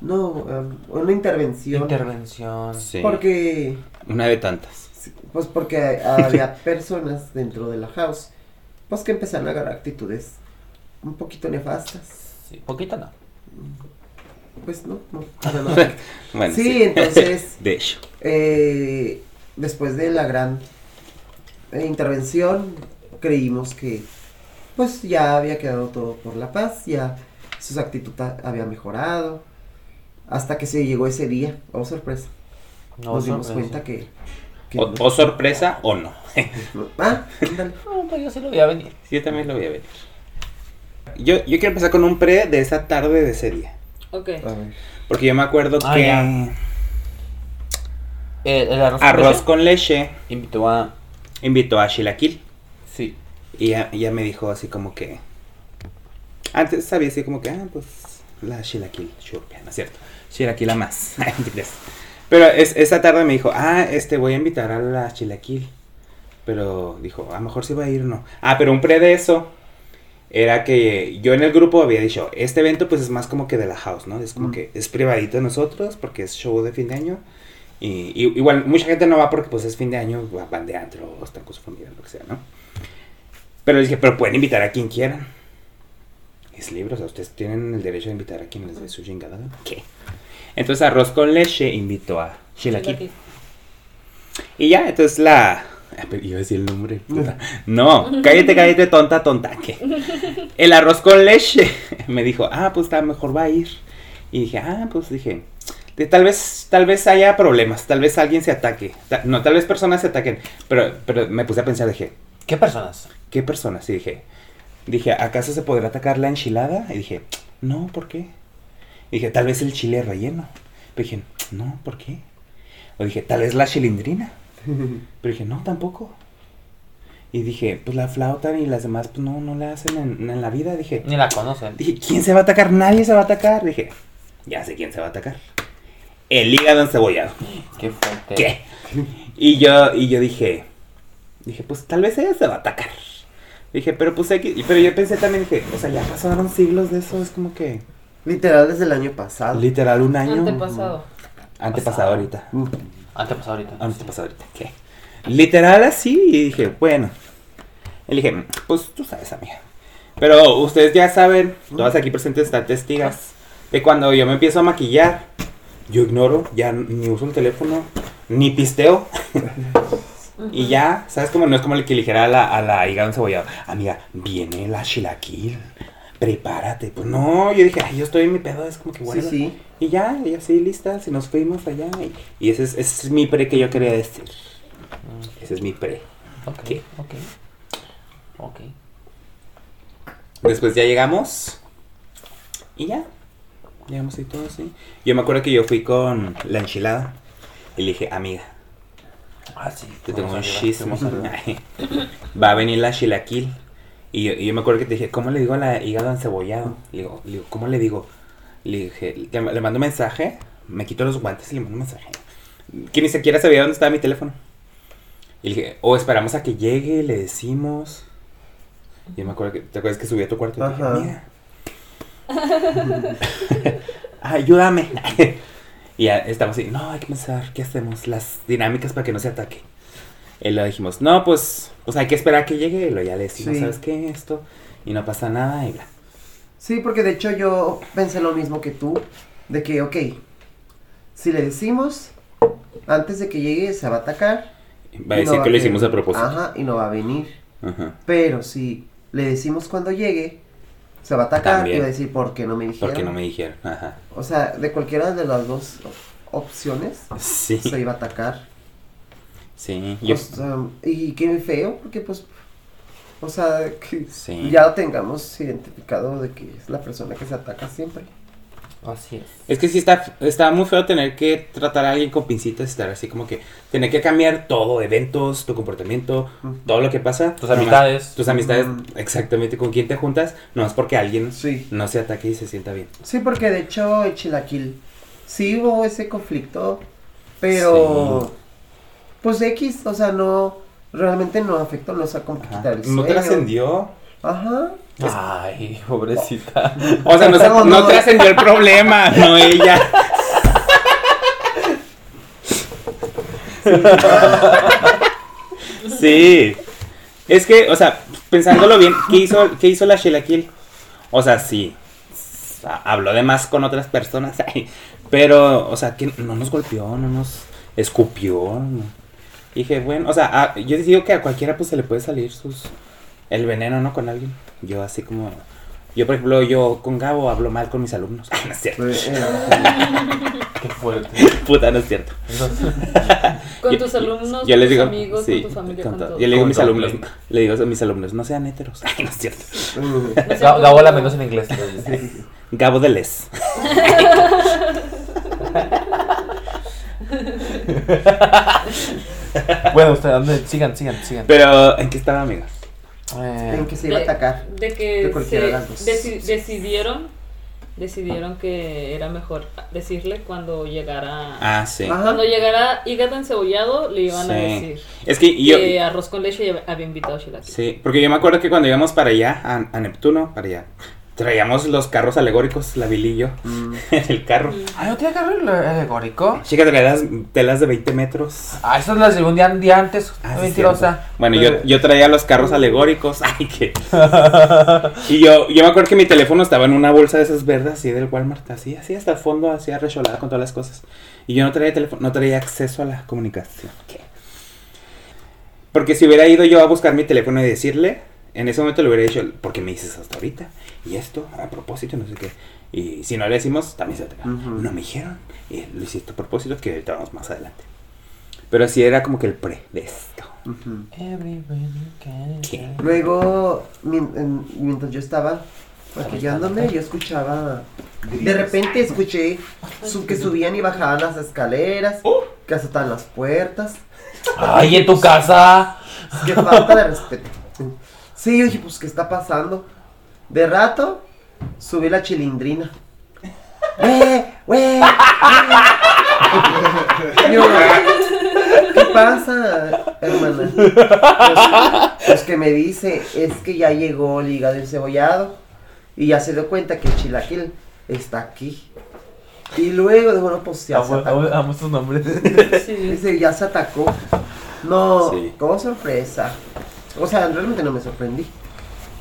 No, um, una intervención. Intervención. Sí. Porque, Una de tantas. pues porque había personas dentro de la house, pues que empezaron a agarrar actitudes un poquito nefastas. Sí, poquito no. Pues no, no. para nada. Bueno, Sí, entonces- De hecho. Eh, después de la gran eh, intervención, creímos que pues ya había quedado todo por la paz, ya su actitud había mejorado, hasta que se llegó ese día, oh sorpresa, No, nos dimos sorpresa. cuenta que... que O, no. o sorpresa o no. Ah. No, pues yo sí lo voy a venir. Yo también lo voy a ver. Yo, yo quiero empezar con un pre de esa tarde de ese día. Ok. Porque yo me acuerdo Ah, que ya. El, el arroz, arroz leche con leche invitó a. invitó a Shilakil. Sí. Y ya, ya me dijo así como que. Antes sabía así como que, ah, pues la Shilakil, Shurpia, ¿no es cierto? Shilakil a más. Pero es, esa tarde me dijo, ah, este, voy a invitar a la Chilaquil. Pero dijo, a lo mejor sí va a ir o no. Ah, pero un pre de eso era que yo en el grupo había dicho, este evento pues es más como que de la house, ¿no? Es como Mm. que es privadito de nosotros porque es show de fin de año. Y, y- igual mucha gente no va porque pues es fin de año, va- van de antro están con su familia, lo que sea, ¿no? Pero dije, pero pueden invitar a quien quieran. Es libre, o sea, ustedes tienen el derecho de invitar a quien les dé su chingada. ¿Qué? Entonces Arroz con Leche invitó a. Chilaquil. Y ya, entonces la. Iba a decir el nombre. puta. No, cállate, cállate, tonta, tonta. ¿qué? El arroz con leche. Me dijo, ah, pues está mejor va a ir. Y dije, ah, pues dije. de- tal vez, tal vez haya problemas, tal vez alguien se ataque. Ta- no, tal vez personas se ataquen. Pero, pero me puse a pensar, dije, ¿Qué personas? ¿qué personas? Y dije, dije, ¿acaso se podrá atacar la enchilada? Y dije, no, ¿por qué? Y dije, tal vez el chile relleno. Pero dije, no, ¿por qué? O dije, tal vez la chilindrina. Pero dije, no, tampoco. Y dije, pues la flauta y las demás, pues no, no le hacen en, en la vida. Dije, Ni la conocen. dije, ¿quién se va a atacar? Nadie se va a atacar. Dije, ya sé quién se va a atacar. El hígado encebollado. Qué fuerte. ¿Qué? Y yo, y yo dije, dije, pues tal vez ella se va a atacar. Dije, pero pues hay que, pero yo pensé también, dije, o sea, ya pasaron siglos de eso, es como que, Literal desde el año pasado. literal, un año. Antepasado. Antepasado ahorita. Mm. Antepasado ahorita. Antepasado ahorita, ¿qué? Literal así, y dije, bueno. Y dije, pues tú sabes, amiga. Pero ustedes ya saben, todas aquí presentes están testigas, de cuando yo me empiezo a maquillar, yo ignoro, ya ni uso el teléfono, ni pisteo. Y ya, ¿sabes cómo? No es como el que le dijera a la, a la hígado encebollado, amiga, viene la chilaquil, prepárate. Pues no, yo dije, ay, yo estoy en mi pedo, es como que Sí, bueno. sí. Y ya, y así listas, y nos fuimos allá. Y, y ese, es, ese es mi pre que yo quería decir. Ese es mi pre. Ok, ¿Qué? ok. Ok. Después ya llegamos. Y ya. Llegamos y todo así. Yo me acuerdo que yo fui con la enchilada. Y le dije, amiga, Ah, sí. te tengo un chisme. Va a venir la chilaquil. Y yo, y yo me acuerdo que te dije, ¿cómo le digo a la hígado encebollado? Le digo, le digo, ¿cómo le digo? Le dije, le, le mando un mensaje, me quito los guantes y le mando un mensaje. Que ni siquiera sabía dónde estaba mi teléfono. Y le dije, o esperamos a que llegue, le decimos. Y yo me acuerdo que, ¿te acuerdas que subí a tu cuarto? Y dije, mira. Ayúdame. y ya estamos así, no, hay que pensar, ¿qué hacemos? Las dinámicas para que no se ataque. Y lo dijimos, no, pues, pues hay que esperar a que llegue. Y lo ya le decimos, Sí. ¿sabes qué? Esto. Y no pasa nada y bla. Sí, porque de hecho yo pensé lo mismo que tú, de que, ok, si le decimos antes de que llegue se va a atacar. Va a y no decir que lo hicimos a propósito. Ajá, y no va a venir. Ajá. Pero si le decimos cuando llegue, se va a atacar También. y va a decir, ¿por qué no me dijeron? Porque no me dijeron. Ajá. O sea, de cualquiera de las dos opciones, Sí. se iba a atacar. Sí. Yo, O sea, y qué feo, porque pues, o sea, que Sí. ya lo tengamos identificado de que es la persona que se ataca siempre. Así es. Es que sí está, está muy feo tener que tratar a alguien con pincitas, estar así como que tener que cambiar todo, eventos, tu comportamiento, todo lo que pasa. Tus nomás- amistades. Tus amistades, exactamente, con quién te juntas, no es porque alguien Sí. no se ataque y se sienta bien. Sí, porque de hecho en Chilaquil sí hubo ese conflicto, pero pues X, o sea, no, realmente no afectó, no sea como que Ajá. quitar el No trascendió. Ajá. Ay, pobrecita. O sea, no, trascendió el problema, no ella. Sí. Es que, o sea, pensándolo bien, ¿qué hizo, qué hizo la Sheila Kill? O sea, sí. Habló de más con otras personas. Pero, o sea, que no nos golpeó, no nos escupió. no. Dije, bueno, o sea, a- yo digo que a cualquiera pues se le puede salir sus el veneno, ¿no? Con alguien. Yo así como... Yo, por ejemplo, yo con Gabo hablo mal con mis alumnos. no es cierto. Pues, eh, Qué fuerte. Puta, no es cierto. Con Yo- tus alumnos, Yo con les tus amigos, sí, con tu familia, con con, todo. Yo le digo a mis alumnos, le digo a mis alumnos, no sean heteros. Ay, no es cierto. mm, No sé Ga- cómo- Gabo la menos en inglés. Gabo de Les. bueno, ustedes. Sigan, sigan, sigan. Pero, ¿en qué estaba, amigos? Eh, en que se iba a atacar. De que De cualquiera se deci- decidieron, decidieron que era mejor decirle cuando llegara. Ah, sí. Ajá. Cuando llegara hígado encebollado, le iban a decir Es que yo... que arroz con leche había invitado a Shilaki. Sí, porque yo me acuerdo que cuando íbamos para allá, a, a Neptuno, para allá, traíamos los carros alegóricos, la Billy y yo, Mm. en el carro. ¿Ay, no tiene carro alegórico? Chica, traía las telas de 20 metros. Ah, esas las de un día, un día antes. Ah, sí, mentirosa. cierto. Bueno, yo, yo traía los carros alegóricos. Ay, que. Y yo, yo me acuerdo que mi teléfono estaba en una bolsa de esas verdes, así del Walmart, así, así hasta el fondo, así arrecholada con todas las cosas. Y yo no traía teléfono, no traía acceso a la comunicación. ¿Qué? Porque si hubiera ido yo a buscar mi teléfono y decirle, en ese momento le hubiera dicho, ¿por qué me dices hasta ahorita? Y esto, a propósito, no sé qué. Y si no le decimos, también se ataca. Ujú. No me dijeron. Y lo hiciste a propósito, que ahorita vamos más adelante. Pero sí era como que el pre de esto. Luego, mien- en- mientras yo estaba maquillándome, yo escuchaba. De repente escuché su- que subían y bajaban las escaleras, que azotaban las puertas. Ay, en tu casa. Qué falta de respeto. Sí, yo dije, pues, ¿qué está pasando? De rato, subí la chilindrina. ¡Eh! ¡Güey! güey! Yo, ¿Qué pasa, hermana? Pues, pues que me dice, es que ya llegó el hígado encebollado. Y ya se dio cuenta que el chilaquil está aquí. Y luego, bueno, pues ya se Amo, atacó. amo- amo sus nombres. Sí. Dice, ya se atacó. No, Sí. como sorpresa. O sea, realmente no me sorprendí.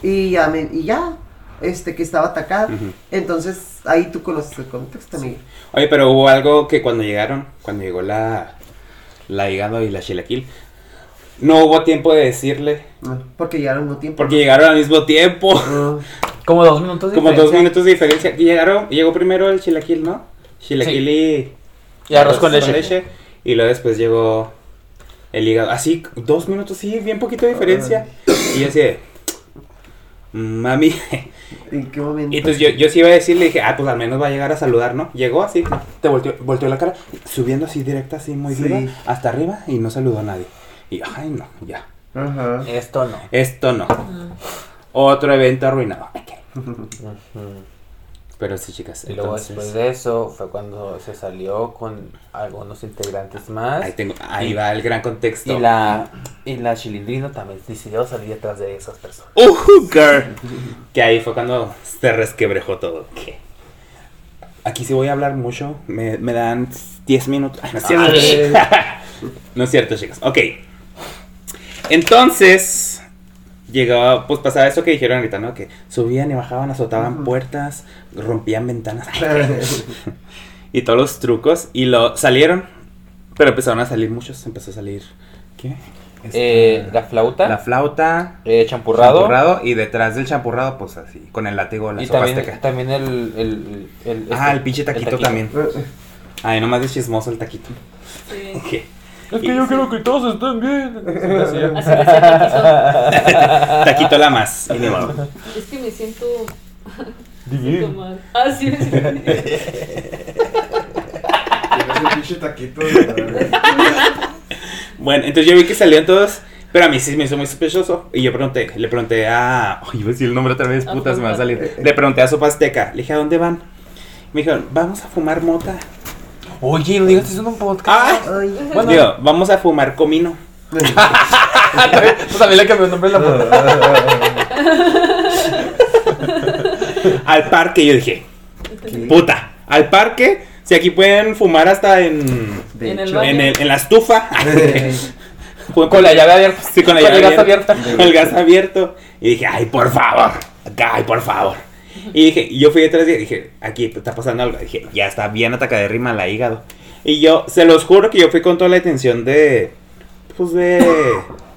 Y ya, me, y ya, este, que estaba atacado. Ujú. Entonces, ahí tú conoces el contexto, amigo. Oye, pero hubo algo que cuando llegaron, cuando llegó la, la hígado y la chilaquil, no hubo tiempo de decirle, No, Porque llegaron al mismo tiempo. porque llegaron al mismo tiempo, Como dos minutos de como dos diferencia. minutos de diferencia. Y llegaron, llegó primero el chilaquil, ¿no? Chilaquil y, Y arroz con leche. Y luego después llegó el hígado. Así, dos minutos, sí, bien poquito de diferencia. Y yo así de, mami. ¿En qué momento? Y entonces yo, yo sí iba a decirle, dije, ah, pues al menos va a llegar a saludar, ¿no? Llegó así, te volteó, volteó la cara, subiendo así directa, así muy Sí. viva, hasta arriba y no saludó a nadie. Y, ay, no, ya. Ajá. Esto no. Esto no. Otro evento arruinado. Ok. Pero sí, chicas, Y luego entonces... después de eso fue cuando se salió con algunos integrantes más. Ahí, tengo, ahí va el gran contexto. Y la, y la chilindrina también decidió salir detrás de esas personas. ¡Uh, girl! Que ahí fue cuando se resquebrejó todo. ¿Qué? Aquí sí voy a hablar mucho. Me, me dan 10 minutos. Ay, no es cierto. no es cierto, chicos. Ok. Entonces, llegó, pues pasaba eso que dijeron ahorita, ¿no? Que subían y bajaban, azotaban puertas, rompían ventanas. y todos los trucos y lo salieron, pero empezaron a salir muchos, empezó a salir ¿qué? Eh, Este, la flauta. la flauta, eh, champurrado. champurrado, y detrás del champurrado pues así, con el látigo la Y sopa también, azteca. también el, el, el- Ah, este, el pinche taquito, también. Ay, nomás de chismoso el taquito. Es que yo quiero que todos estén bien. Así decía Taquito la más. y ni modo. Taquizo. Es que me siento. siento Divino. mal. Ah, sí, sí. Pinche taquito. Bueno, entonces yo vi que salían todos, pero a mí sí me hizo muy sospechoso. Y yo pregunté, le pregunté a. Ay, iba a decir el nombre otra vez, A puta, se me va a salir. Le pregunté a Sopa Azteca, le dije, ¿a dónde van? Me dijeron, vamos a fumar mota. Oye, no digas eso en un podcast. ¡Ah! Bueno. Digo, vamos a fumar comino. Pues también le cambió el nombre a la puta. Al parque, yo dije, puta, al parque, si aquí pueden fumar hasta en. De En el. En, el- en la estufa. Con la llave abierta. Sí, con la Con llave el gas abierta. el gas abierto. Y dije, ay, por favor. Acá, ay, por favor. Y dije, y yo fui detrás y dije, aquí está pasando algo. Dije, ya está bien atacadérrima la hígado. Y yo, se los juro que yo fui con toda la intención de. Pues de.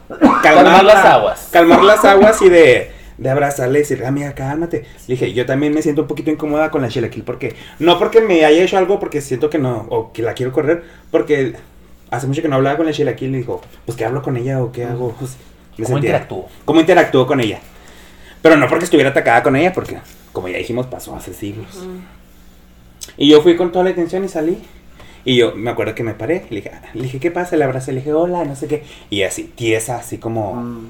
Calmar las la- aguas. Calmar las aguas y de. De abrazarle y decirle, amiga, cálmate. Le dije, yo también me siento un poquito incómoda con la chilaquil porque. No porque me haya hecho algo porque siento que no. O que la quiero correr. Porque hace mucho que no hablaba con la chilaquil. Y dijo, pues que hablo con ella o qué hago. Pues, me ¿Cómo interactúo? ¿Cómo interactúo con ella? Pero no porque estuviera atacada con ella, porque, como ya dijimos, pasó hace siglos. Y yo fui con toda la atención y salí. Y yo me acuerdo que me paré. Le dije, le dije, ¿qué pasa? Le abracé, le dije, hola, no sé qué. Y así, tiesa, así como. mm.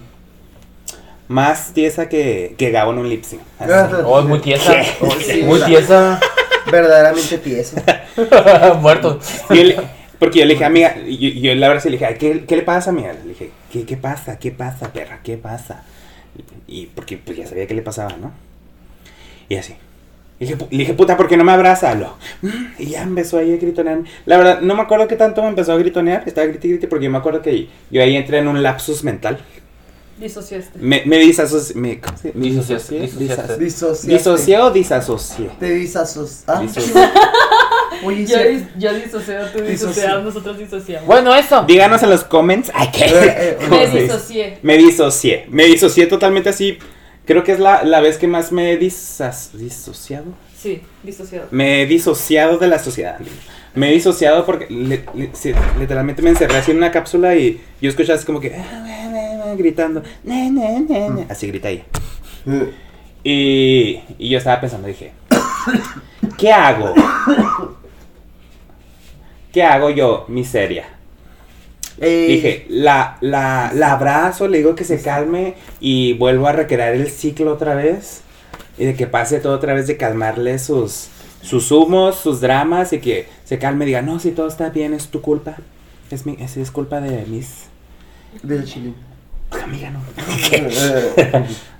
Más tiesa que, que Gabo en un lip sync. así. Oh, es muy tiesa. Oh, sí, Muy tiesa. Verdaderamente tieso. Muerto. Y porque yo le dije, amiga, y yo, yo le abracé y le dije, "Ay, ¿qué, ¿qué le pasa, amiga? Le dije, ¿qué, ¿qué pasa? ¿Qué pasa, perra? ¿Qué pasa? Y porque pues ya sabía qué le pasaba, ¿no? Y así. Le dije, le dije, puta, ¿por qué no me abraza? Lo, "Mm", y ya empezó ahí a gritonear. La verdad, no me acuerdo qué tanto me empezó a gritonear. Estaba grite y grite porque yo me acuerdo que yo ahí entré en un lapsus mental. Disociaste. Me, me disasocié. Me, ¿cómo se- me Disociaste, disocié? disociaste. Disas- Disociaste. ¿Disocié o disasocié? Te disasos. Ah, oye, Yo, dis- yo disocié, tú Disocié. disocias, nosotros disociamos. Bueno, eso. Díganos en los comments. Ay, ¿qué? Eh, eh, ¿Cómo Me disocié. Me disocié. Me disocié totalmente así. Creo que es la, la vez que más me he disas- disociado. Sí, disociado. Me he disociado de la sociedad. Me he disociado porque le- le- sí, literalmente me encerré así en una cápsula y yo escuchaba así como que "Ah, ah, ah, ah", gritando. "Na, na, na, na". Así grita ella. Y, y yo estaba pensando, dije, ¿qué hago? ¿Qué hago yo, miseria? Eh, Dije, la, la, la abrazo, le digo que se calme y vuelvo a recrear el ciclo otra vez. Y de que pase todo otra vez, de calmarle sus, sus humos, sus dramas y que se calme y diga, no, si todo está bien, es tu culpa. Es, mi, es, es culpa de mis... Del chile. Amiga, no.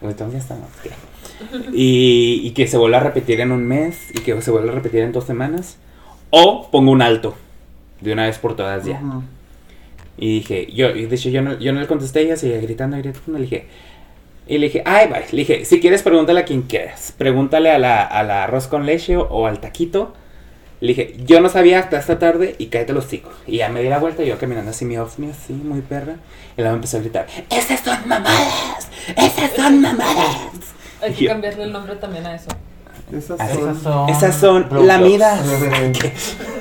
Entonces ya estamos. ¿qué? Y, y que se vuelva a repetir en un mes y que se vuelva a repetir en dos semanas. O pongo un alto de una vez por todas ya. ujú. Y dije, yo, y de hecho yo no, yo no le contesté, ella seguía gritando, gritando, le dije, y le dije, ay, bye, le dije, si quieres pregúntale a quien quieras, pregúntale a la, a la arroz con leche o, o al taquito. Le dije, yo no sabía hasta esta tarde y cállate los hocico. Y ya me di la vuelta, yo caminando así, mi ovni, así, muy perra. Y luego empezó a gritar, esas son mamadas, esas son mamadas. Hay que Yo- cambiarle el nombre también a eso. Esas Así. son, Esas son. Esas son blowjobs. lamidas.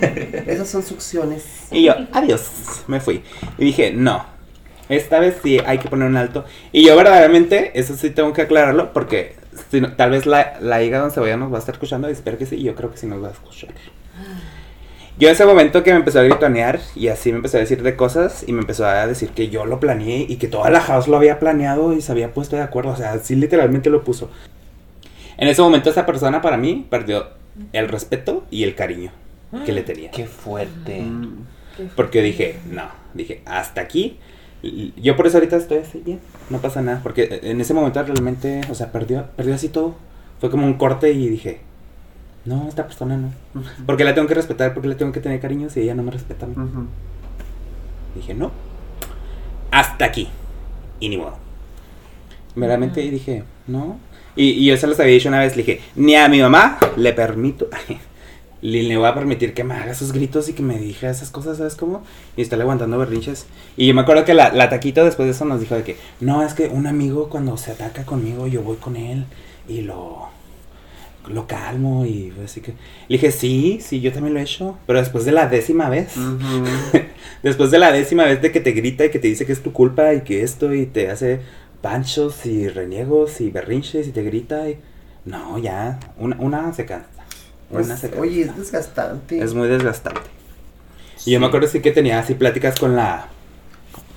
esas son succiones. Y yo, adiós, me fui. Y dije, no, esta vez sí hay que poner un alto. Y yo verdaderamente, eso sí tengo que aclararlo, porque si no- tal vez la, la hígado en cebolla nos va a estar escuchando, y espero que sí, y yo creo que sí nos va a escuchar. Yo ese momento que me empezó a gritonear y así me empezó a decir de cosas y me empezó a decir que yo lo planeé y que toda la house lo había planeado y se había puesto de acuerdo, o sea, sí literalmente lo puso. En ese momento esa persona para mí perdió el respeto y el cariño que le tenía. Qué fuerte. Mm. Porque dije, no, dije, hasta aquí. Yo por eso ahorita estoy así bien, no pasa nada. Porque en ese momento realmente, o sea, perdió, perdió así todo. Fue como un corte y dije, no, esta persona no. Porque la tengo que respetar, porque la tengo que tener cariño si ella no me respeta a mí. Dije, no, hasta aquí. Y ni modo. Meramente Ujú. dije, no. Y, y yo se los había dicho una vez, le dije, ni a mi mamá le permito le, le voy a permitir que me haga esos gritos y que me diga esas cosas, ¿sabes cómo? Y está aguantando berrinches. Y yo me acuerdo que la, la taquito después de eso nos dijo de que, no, es que un amigo cuando se ataca conmigo, yo voy con él y lo, lo calmo y así que... Le dije, sí, sí, yo también lo he hecho, pero después de la décima vez, después de la décima vez de que te grita y que te dice que es tu culpa y que esto y te hace panchos y reniegos y berrinches y te grita y... No, ya, una, una se cansa. Pues, Una se cansa. oye, es desgastante. Es muy desgastante. Y yo me acuerdo sí que tenía así pláticas con la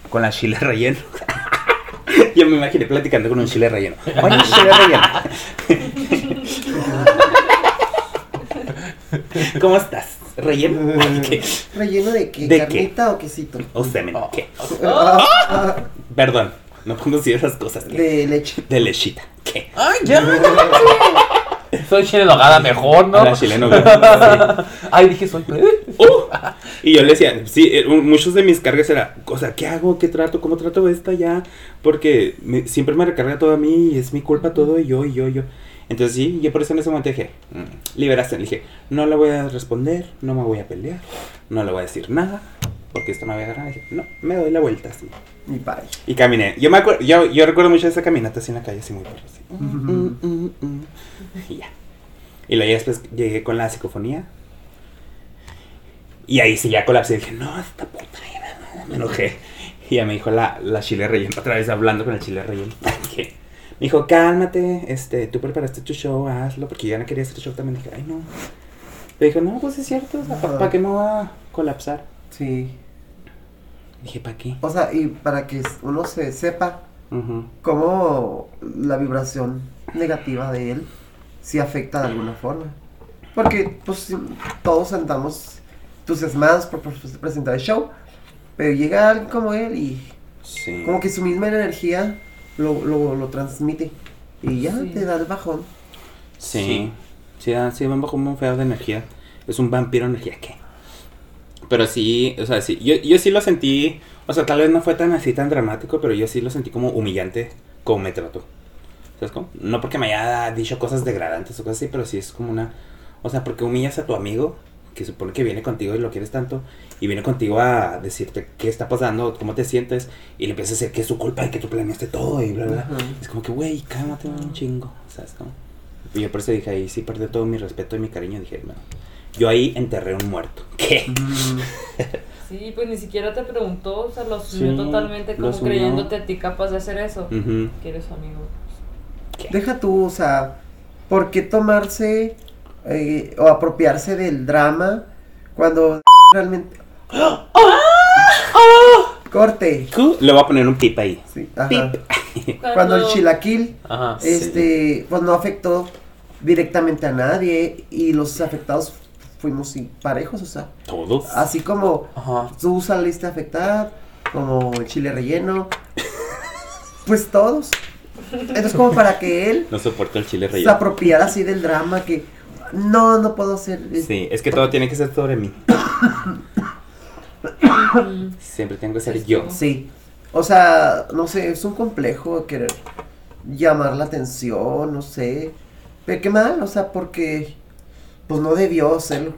con la chile relleno. yo me imaginé platicando con un chile relleno. Oye, chile relleno. ¿Cómo estás? Relleno. ¿Qué? ¿Relleno de qué? ¿De qué? ¿Carnita o quesito? O semen. ¿Qué? Ah, ah, Perdón, no puedo decir esas cosas. ¿Qué? de leche. De lechita. ¿Qué? ¡Ay, ya! Soy chile en hogada mejor, ¿no? A la chileno. sí. Ay, dije, soy. Uh. Y yo le decía, sí, eh, muchos de mis cargas era, o sea, ¿qué hago? ¿Qué trato? ¿Cómo trato esta ya? Porque me- siempre me recarga todo a mí y es mi culpa todo y yo y yo y yo. Entonces sí, yo por eso en ese momento dije, mm, liberación. Le dije, no le voy a responder, no me voy a pelear, no le voy a decir nada, porque esto me va a agarrar. Dije, no, me doy la vuelta así. Mi pai. Y caminé. Yo me acuerdo, yo, yo recuerdo mucho esa caminata así en la calle, así muy perro, así. Mm, mm, mm, mm. Y ya. Y luego ya después llegué con la psicofonía. Y ahí sí ya colapsé. Dije, no, esta puta. ya, Me enojé. Y ya me dijo la, la chile relleno, otra vez hablando con el chile relleno. me dijo, cálmate, este, tú preparaste tu show, hazlo, porque yo ya no quería hacer show también. Dije, ay, no. Le dijo, no, pues es cierto, o sea, ¿para qué me voy a colapsar? Sí. Dije, ¿para qué? O sea, y para que uno se sepa Ujú. cómo la vibración negativa de él sí afecta de alguna forma. Porque, pues, todos andamos entusiasmados por, por presentar el show, pero llega alguien como él y Sí. como que su misma energía lo, lo, lo transmite y ya Sí. te da el bajón. Sí, sí, da- sí, va bajo un feo de energía. Es un vampiro energía, ¿qué? Pero sí, o sea, sí, yo, yo sí lo sentí, o sea, tal vez no fue tan así, tan dramático, pero yo sí lo sentí como humillante como me trató. ¿Sabes cómo? No porque me haya dicho cosas degradantes o cosas así, pero sí es como una, o sea, porque humillas a tu amigo, que supone que viene contigo y lo quieres tanto, y viene contigo a decirte qué está pasando, cómo te sientes, y le empiezas a decir que es su culpa y que tú planeaste todo y bla, bla, bla. Ujú. Es como que, güey, cálmate un chingo, ¿sabes cómo? Y yo por eso dije, ahí sí perdí todo mi respeto y mi cariño. Dije, no. Yo ahí enterré un muerto. ¿Qué? Mm, Sí, pues ni siquiera te preguntó, o sea, lo asumió Sí, totalmente como asumió. creyéndote a ti capaz de hacer eso. Ujú. Que eres su amigo. Deja tú, o sea, ¿por qué tomarse eh, o apropiarse del drama cuando realmente... Corte. Cu- Le voy a poner un pip ahí. Sí, ajá. Pip. Cuando el chilaquil Ajá. este, pues no afectó directamente a nadie y los afectados fuimos y parejos, o sea, Todos. así como Ajá. tú saliste a afectar, como el chile relleno, pues todos. Entonces como para que él No soporto el chile se relleno. apropiara así del drama que no, no puedo hacer. Sí, es que todo tiene que ser sobre mí. Siempre tengo que ser yo. Sí. O sea, no sé, es un complejo querer llamar la atención, no sé. Pero qué mal, o sea, porque pues no debió hacerlo.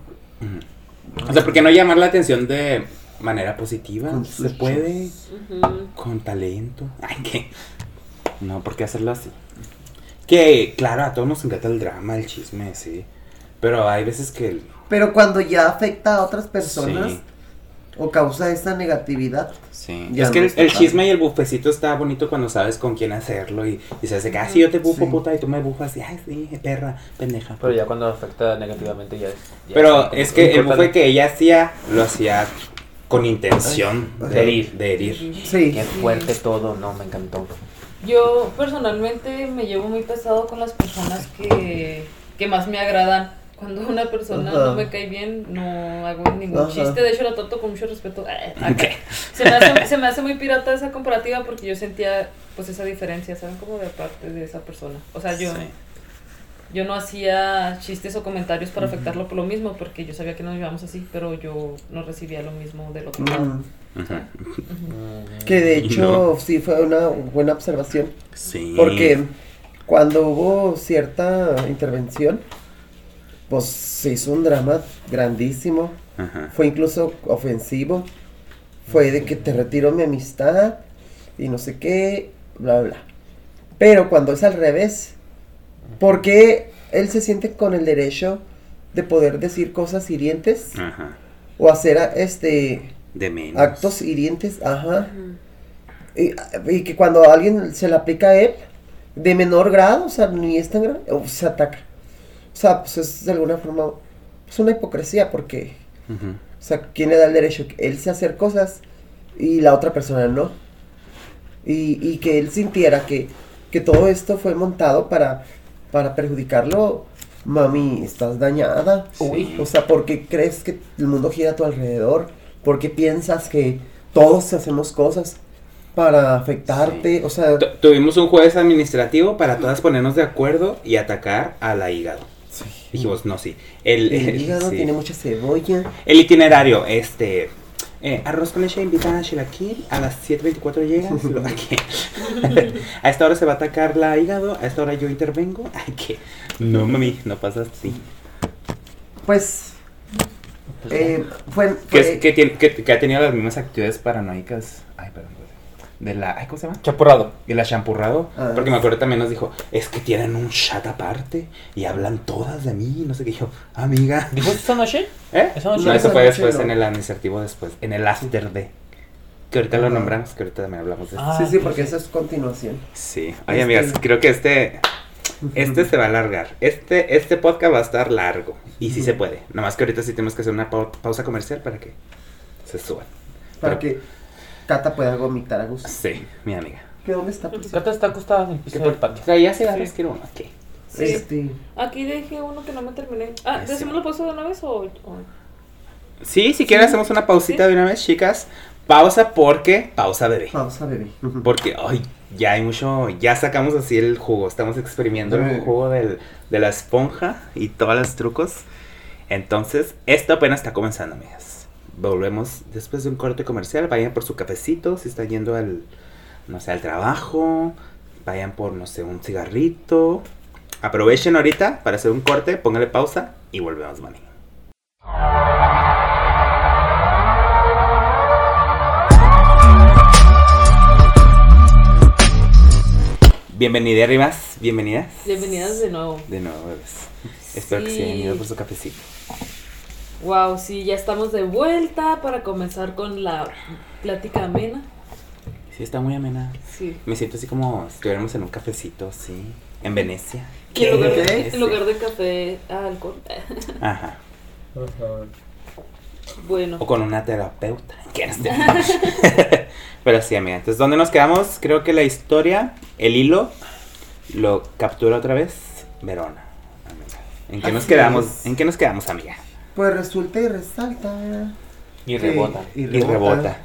O sea, ¿por qué no llamar la atención de manera positiva? Con Se puede. Con talento. Ay, ¿qué? No, ¿por qué hacerlo así? Que, claro, a todos nos encanta el drama, el chisme, sí. Pero hay veces que... el- Pero cuando ya afecta a otras personas Sí. O causa esa negatividad, Sí, Ya es que no el, chisme y el bufecito está bonito cuando sabes con quién hacerlo y, y se hace que, ah, sí, yo te bufo, Sí. puta, y tú me bufas, y, ay, sí, perra, pendeja. Pero ya cuando afecta negativamente ya es. ya Pero es que el bufe que ella hacía, lo hacía con intención Ay, de herir. De herir. sí. Qué fuerte todo, no, me encantó. Yo personalmente me llevo muy pesado con las personas que, que más me agradan. Cuando una persona Ajá. no me cae bien, no hago ningún Ajá. chiste. De hecho, la trato con mucho respeto. Eh, acá. Se, me hace, se me hace muy pirata esa comparativa porque yo sentía pues esa diferencia, ¿saben? Como de parte de esa persona. O sea, yo, Sí. yo no hacía chistes o comentarios para afectarlo por lo mismo porque yo sabía que nos llevamos así, pero yo no recibía lo mismo del otro lado. Mm. Que de hecho No. sí fue una buena observación. Sí. Porque cuando hubo cierta intervención, pues se hizo un drama grandísimo. Ajá. Fue incluso ofensivo. Fue de que te retiro mi amistad y no sé qué, bla, bla, bla. Pero cuando es al revés, ¿por qué él se siente con el derecho de poder decir cosas hirientes Ajá. o hacer a- este De menos. actos hirientes? Ajá. Y, y que cuando a alguien se le aplica a él, de menor grado, o sea, ni es tan grave, o se ataca. O sea, pues es de alguna forma, pues una hipocresía, porque, Ujú. o sea, ¿quién le da el derecho? Que él se hacer cosas y la otra persona no. Y, y que él sintiera que, que todo esto fue montado para, para perjudicarlo. Mami, estás dañada. Uy. O sea, ¿por qué crees que el mundo gira a tu alrededor? ¿Por qué piensas que todos hacemos cosas para afectarte? O sea, Tu- Tuvimos un jueves administrativo para todas ponernos de acuerdo y atacar a la hígado. Dijimos, no, sí. El, el hígado sí. tiene mucha cebolla. El itinerario, este. eh, arroz con leche invitada a Chilaquil, a las 7.24 llegas. lo- aquí. a esta hora se va a atacar la hígado, a esta hora yo intervengo. Ay, que. No, mami, no pasa así. Pues, eh, fue, Que, fue- es- que, tiene- que- que ha tenido las mismas actitudes paranoicas. Ay, perdón. De la. Ay, ¿Cómo se llama? Chapurrado. De la champurrado. Ah. Porque me acuerdo también nos dijo, es que tienen un chat aparte y hablan todas de mí. No sé qué. Y yo, amiga. ¿Dijo esta noche? ¿Eh? Esa noche No, no, eso esa fue después no. en el administrativo después, en el after de. Que ahorita lo nombramos, que ahorita también hablamos de eso. Ah, sí, sí, ok. porque eso es continuación. Sí. este- Oye, amigas, creo que este. Este se va a alargar. Este, este podcast va a estar largo. Y sí se puede. Nomás que ahorita sí tenemos que hacer una pau- pausa comercial para que se suban. Para Pero- que Cata pueda vomitar a gusto. Sí, mi amiga. ¿Qué dónde está? por cierto? Cata está acostada en el piso del patio. Traía cigarros, quiero uno. ¿Qué? Sí. Este, Aquí dejé uno que no me terminé. Ah. ¿decimos la pausa de una vez o...? o- Sí, si quieres hacemos una pausita Sí. de una vez, chicas. Pausa porque. Pausa bebé. pausa, bebé. Porque, ay, ya hay mucho, ya sacamos así el jugo, estamos experimentando el jugo del, de la esponja y todos los trucos. Entonces, esto apenas está comenzando, amigas. Volvemos después de un corte comercial, vayan por su cafecito, si están yendo al, no sé, al trabajo, vayan por, no sé, un cigarrito. Aprovechen ahorita para hacer un corte, póngale pausa y volvemos, mami. Bienvenida, Rimas, bienvenidas. Bienvenidas de nuevo. De nuevo, bebés. Espero que se hayan Sí. ido por su cafecito. Wow, sí, ya estamos de vuelta para comenzar con la plática amena. Sí, está muy amena. Sí. Me siento así como si estuviéramos en un cafecito, sí. En Venecia. En lugar, ¿Qué? de, en lugar de café, ah, alcohol. Ajá. Bueno, O con una terapeuta. ¿Qué. Pero sí, amiga. Entonces, ¿dónde nos quedamos? Creo que la historia, el hilo, lo captura otra vez Verona. amiga. ¿En qué nos quedamos? ¿En qué nos quedamos, amiga? Pues resulta y resalta. Y que- rebota. Y Y rebota.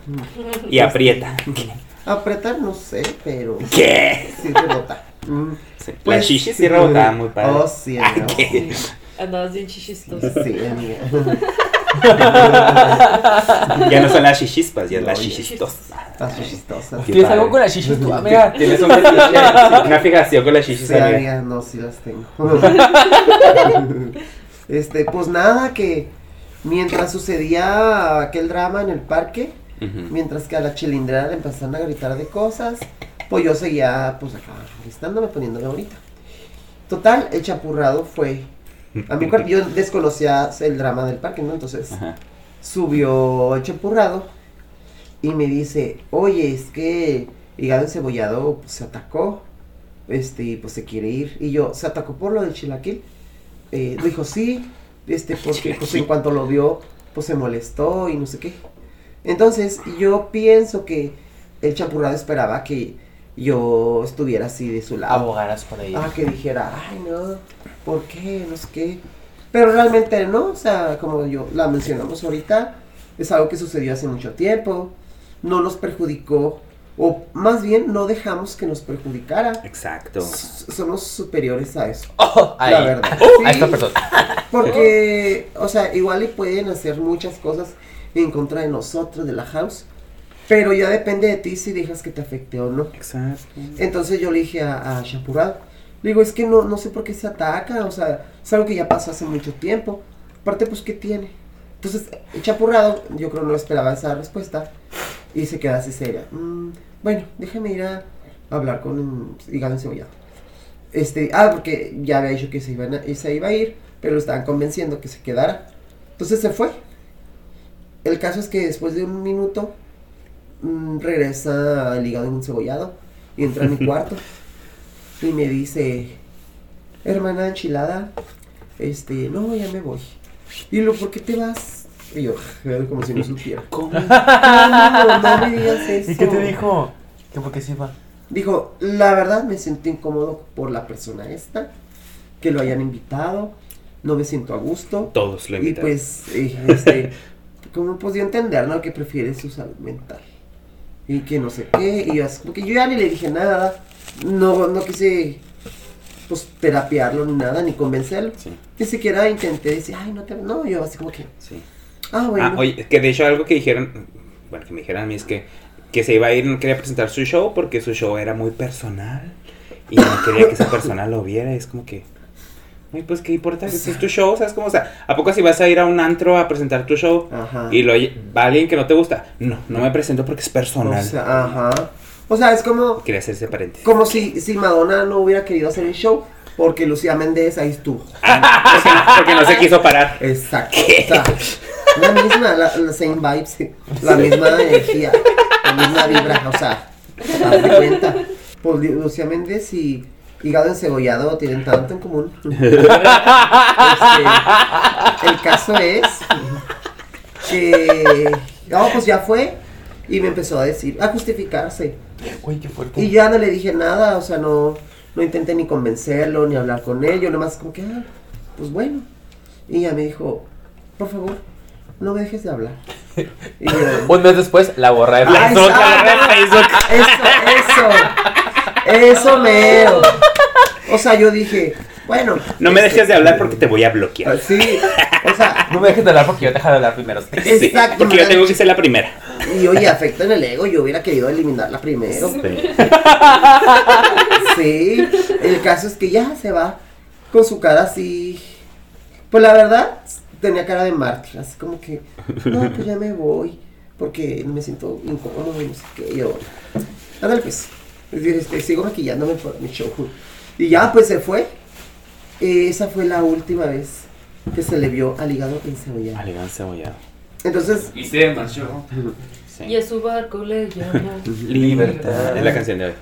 Y aprieta. Apretar no sé, pero. ¿Qué? Sí rebota. Mm. Sí. La Pues, chichi sí rebotaba muy padre. Oh, sí, amiga, Ay, ¿qué? sí, andabas bien chichistoso. Sí, amiga. Ya no son las chichispas, ya es No, las chichistosas. Estás chistosa. Qué ¿Tienes padre. algo con la chichis tú, amiga? Tienes un fetiche, una fijación con las chichis, Sí, amiga, no, sí las tengo. Este, pues nada, que mientras sucedía aquel drama en el parque, mientras que a la chilindrera le empezaron a gritar de cosas, pues yo seguía, pues acá, listándome, poniéndome bonita. Total, el chapurrado fue. A mí, cuando- yo desconocía el drama del parque, ¿no? Entonces, Ajá. subió el champurrado y me dice, oye, es que hígado encebollado pues, se atacó, este, y pues se quiere ir. Y yo, ¿se atacó por lo del chilaquil? Eh, dijo, sí, este, porque pues en cuanto lo vio, pues se molestó y no sé qué. Entonces, yo pienso que el champurrado esperaba que yo estuviera así de su lado. Abogarás por ahí. Ah, que dijera, ay, no, ¿por qué? No sé qué. Pero realmente no, o sea, como yo la mencionamos ahorita, es algo que sucedió hace mucho tiempo, no nos perjudicó, o más bien no dejamos que nos perjudicara. Exacto. S- Somos superiores a eso, Oh, ahí. la verdad. A esta persona. porque, o sea, igual y pueden hacer muchas cosas en contra de nosotros, de la house, pero ya depende de ti si dejas que te afecte o no. Exacto. Entonces yo le dije a, a Champurrado, Le digo, es que no, no sé por qué se ataca, o sea, es algo que ya pasó hace mucho tiempo. Aparte, pues, ¿qué tiene? Entonces, chapurrado, yo creo no esperaba esa respuesta y se queda así seria. "Mm, bueno, déjame ir a hablar con un hígado encebollado. Este, ah, porque ya había dicho que se, iban a- se iba a ir, pero lo estaban convenciendo que se quedara. Entonces se fue. El caso es que después de un minuto mm, regresa el hígado encebollado y entra a mi cuarto y me dice, hermana enchilada, este, no, ya me voy. Y lo, ¿por qué te vas? Y yo, como si no supiera. ¿Cómo? No, no me digas eso. ¿Y qué te dijo? ¿Que por qué se iba? Dijo, la verdad me siento incómodo por la persona esta, que lo hayan invitado, no me siento a gusto. Todos lo Y invitan. pues, eh, este, como podía entender, ¿no? Que prefiere su salud mental. Y que no sé qué, y yo así, porque yo ya ni le dije nada, no, no quise, pues, terapiarlo ni nada, ni convencerlo. Sí, Ni siquiera intenté decir, ay, no te, no, yo así como que, sí. Ah, bueno. Ah, oye, que de hecho algo que dijeron, bueno, que me dijeron a mí es que, que se iba a ir, no quería presentar su show porque su show era muy personal y no quería que esa persona lo viera. es como que, Ay, pues qué importa, si es tu show, ¿sabes cómo? O sea, ¿a poco si vas a ir a un antro a presentar tu show Ajá. y lo va alguien que no te gusta? No, no me presento porque es personal. O sea, ajá. O sea, es como, Quería hacer ese paréntesis. como si, si Madonna no hubiera querido hacer el show, porque Lucía Méndez ahí estuvo. Ah, porque, porque no se quiso parar. Exacto. O sea, la misma, la, la same vibes, la misma energía, la misma vibra, o sea, de cuenta. Pues Lu- Lucía Méndez y Hígado Encebollado tienen tanto en común. Este, el caso es que, no, pues ya fue y me empezó a decir, a justificarse. Güey, qué fuerte. Y ya no le dije nada, o sea, no, no intenté ni convencerlo, ni hablar con él, yo nomás como que, ah, pues bueno. Y ella me dijo, por favor, no me dejes de hablar. Y yo, Un mes después, la borra de Facebook. exacto. Eso, eso, eso mero. O sea, yo dije, bueno. No me este, dejes de hablar porque te voy a bloquear. Sí, o sea, No me dejes de hablar porque yo te dejo de hablar primero. Sí, exacto. porque yo me tengo que ser la primera. Y oye, afecta en el ego, yo hubiera querido eliminarla primero. Sí, el caso es que ya se va con su cara así. Pues la verdad, tenía cara de mártir, así como que, no, pues ya me voy, porque me siento incómodo y no sé qué. Yo, ándale pues, este, sigo maquillándome por mi show. Y ya, pues se fue. Eh, esa fue la última vez que se le vio al hígado encebollado. Alegán cebollado. Entonces, Y se marchó. Sí. Y a su barco le llamó. Libertad. Es la canción de hoy.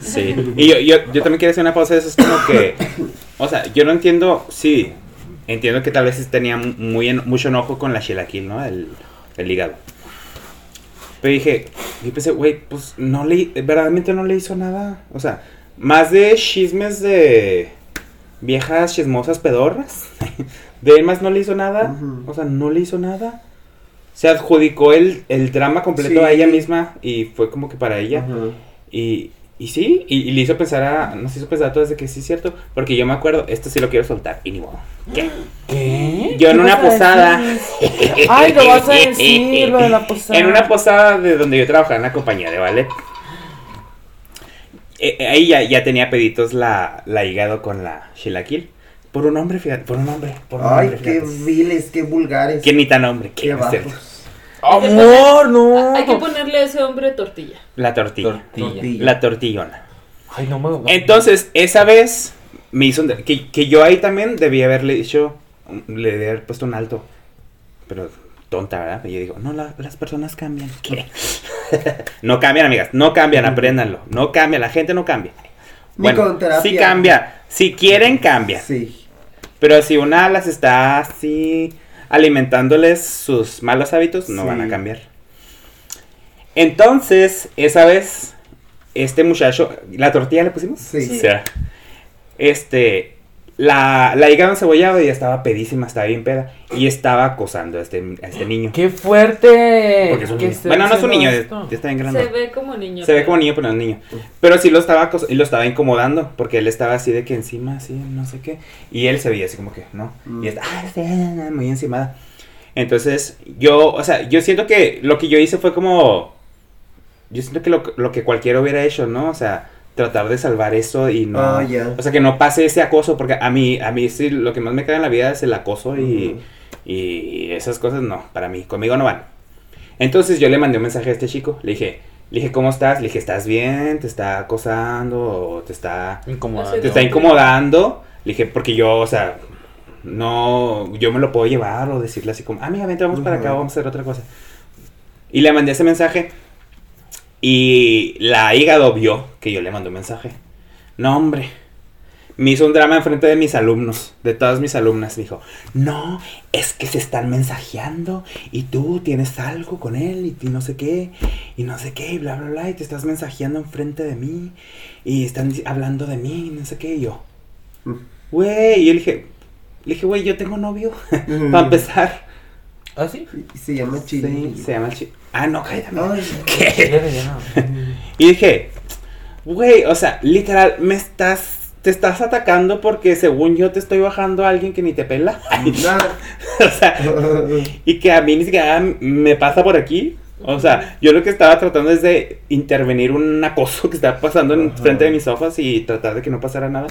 Sí. Y yo, yo, yo también quiero hacer una pausa de eso. Es como que. O sea, yo no entiendo. Sí. Entiendo que tal vez tenía muy en- mucho enojo con la chilaquil, ¿no? El, el hígado. Pero dije. Yo pensé, güey, pues no le. Verdaderamente no le hizo nada. O sea, más de chismes de. Viejas chismosas pedorras. De él más no le hizo nada. O sea, no le hizo nada. Se adjudicó el, el drama completo Sí. a ella misma y fue como que para ella. Y, y sí, y, y le hizo pensar a. Nos hizo pensar a todos de que sí es cierto. Porque yo me acuerdo, esto sí lo quiero soltar. Y ni modo. ¿Qué? ¿Qué? Yo en ¿Qué una posada. Ay, lo vas a decir, lo de la posada. En una posada de donde yo trabajaba en la compañía de ballet. Eh, eh, ahí ya, ya tenía peditos la, la hígado con la chilaquil. Por un hombre, fíjate, por un hombre. Por un Ay, hombre, qué viles, qué vulgares. ¿Quién ni tan hombre? Qué ¿Qué. Amor, no. Hay que ponerle a ese hombre tortilla. La tortilla. Tortilla. Tortilla. La tortillona. Ay, no me. Entonces, esa vez me hizo un de- que, que yo ahí también debía haberle dicho, le debía haber puesto un alto. Pero tonta, ¿verdad? Y yo digo, no, la- las personas cambian. ¿Qué? no cambian, amigas, no cambian, apréndanlo. No cambia, la gente no cambia. Ni con terapia. sí cambia. Si quieren, cambia. Sí. Pero si una las está así alimentándoles sus malos hábitos, no Sí. van a cambiar. Entonces, esa vez, este muchacho, ¿la tortilla le pusimos? Sí. O sea, este, la, la hígado encebollado ya estaba pedísima, estaba bien peda, y estaba acosando a este, a este niño. ¡Qué fuerte! Porque es un niño. Bueno, no es un niño, ya está bien Se grande. ve como niño. Se ve pero- como niño, pero no es niño. Pero sí lo estaba, y lo estaba incomodando, porque él estaba así de que encima, así, no sé qué. Y él se veía así como que, ¿no? Mm. Y está, ah, sí, muy encimada. Entonces, yo, o sea, yo siento que lo que yo hice fue como. Yo siento que lo, lo que cualquiera hubiera hecho, ¿no? O sea, tratar de salvar eso y no... Ah. O sea, que no pase ese acoso, porque a mí, a mí sí, lo que más me cae en la vida es el acoso y, esas cosas no, para mí, conmigo no van. Entonces yo le mandé un mensaje a este chico, le dije, le dije, ¿cómo estás? Le dije, ¿estás bien? ¿Te está acosando? ¿O te está, Incomodante. te está incomodando? Le dije, porque yo, o sea, no, yo me lo puedo llevar o decirle así como, ah, mira, vente, vamos para acá, vamos a hacer otra cosa. Y le mandé ese mensaje y la hígado vio que yo le mandé un mensaje. No, hombre. Me hizo un drama enfrente de mis alumnos, de todas mis alumnas. Dijo, no, es que se están mensajeando y tú tienes algo con él y no sé qué, y no sé qué, y bla, bla, bla, y te estás mensajeando enfrente de mí y están hablando de mí, y no sé qué, y yo. Mm. Güey, y yo le dije, le dije, güey, yo tengo novio, para empezar. ¿Ah, sí? Y Se llama Chile. Sí, se llama el chi- Ah, no, cállate. Ay, ¿Qué? Y dije, güey, o sea, literal, me estás, te estás atacando porque según yo te estoy bajando a alguien que ni te pela. o sea, y que a mí ni siquiera me pasa por aquí. O sea, yo lo que estaba tratando es de intervenir un acoso que estaba pasando en Ajá. frente de mis ojos y tratar de que no pasara nada.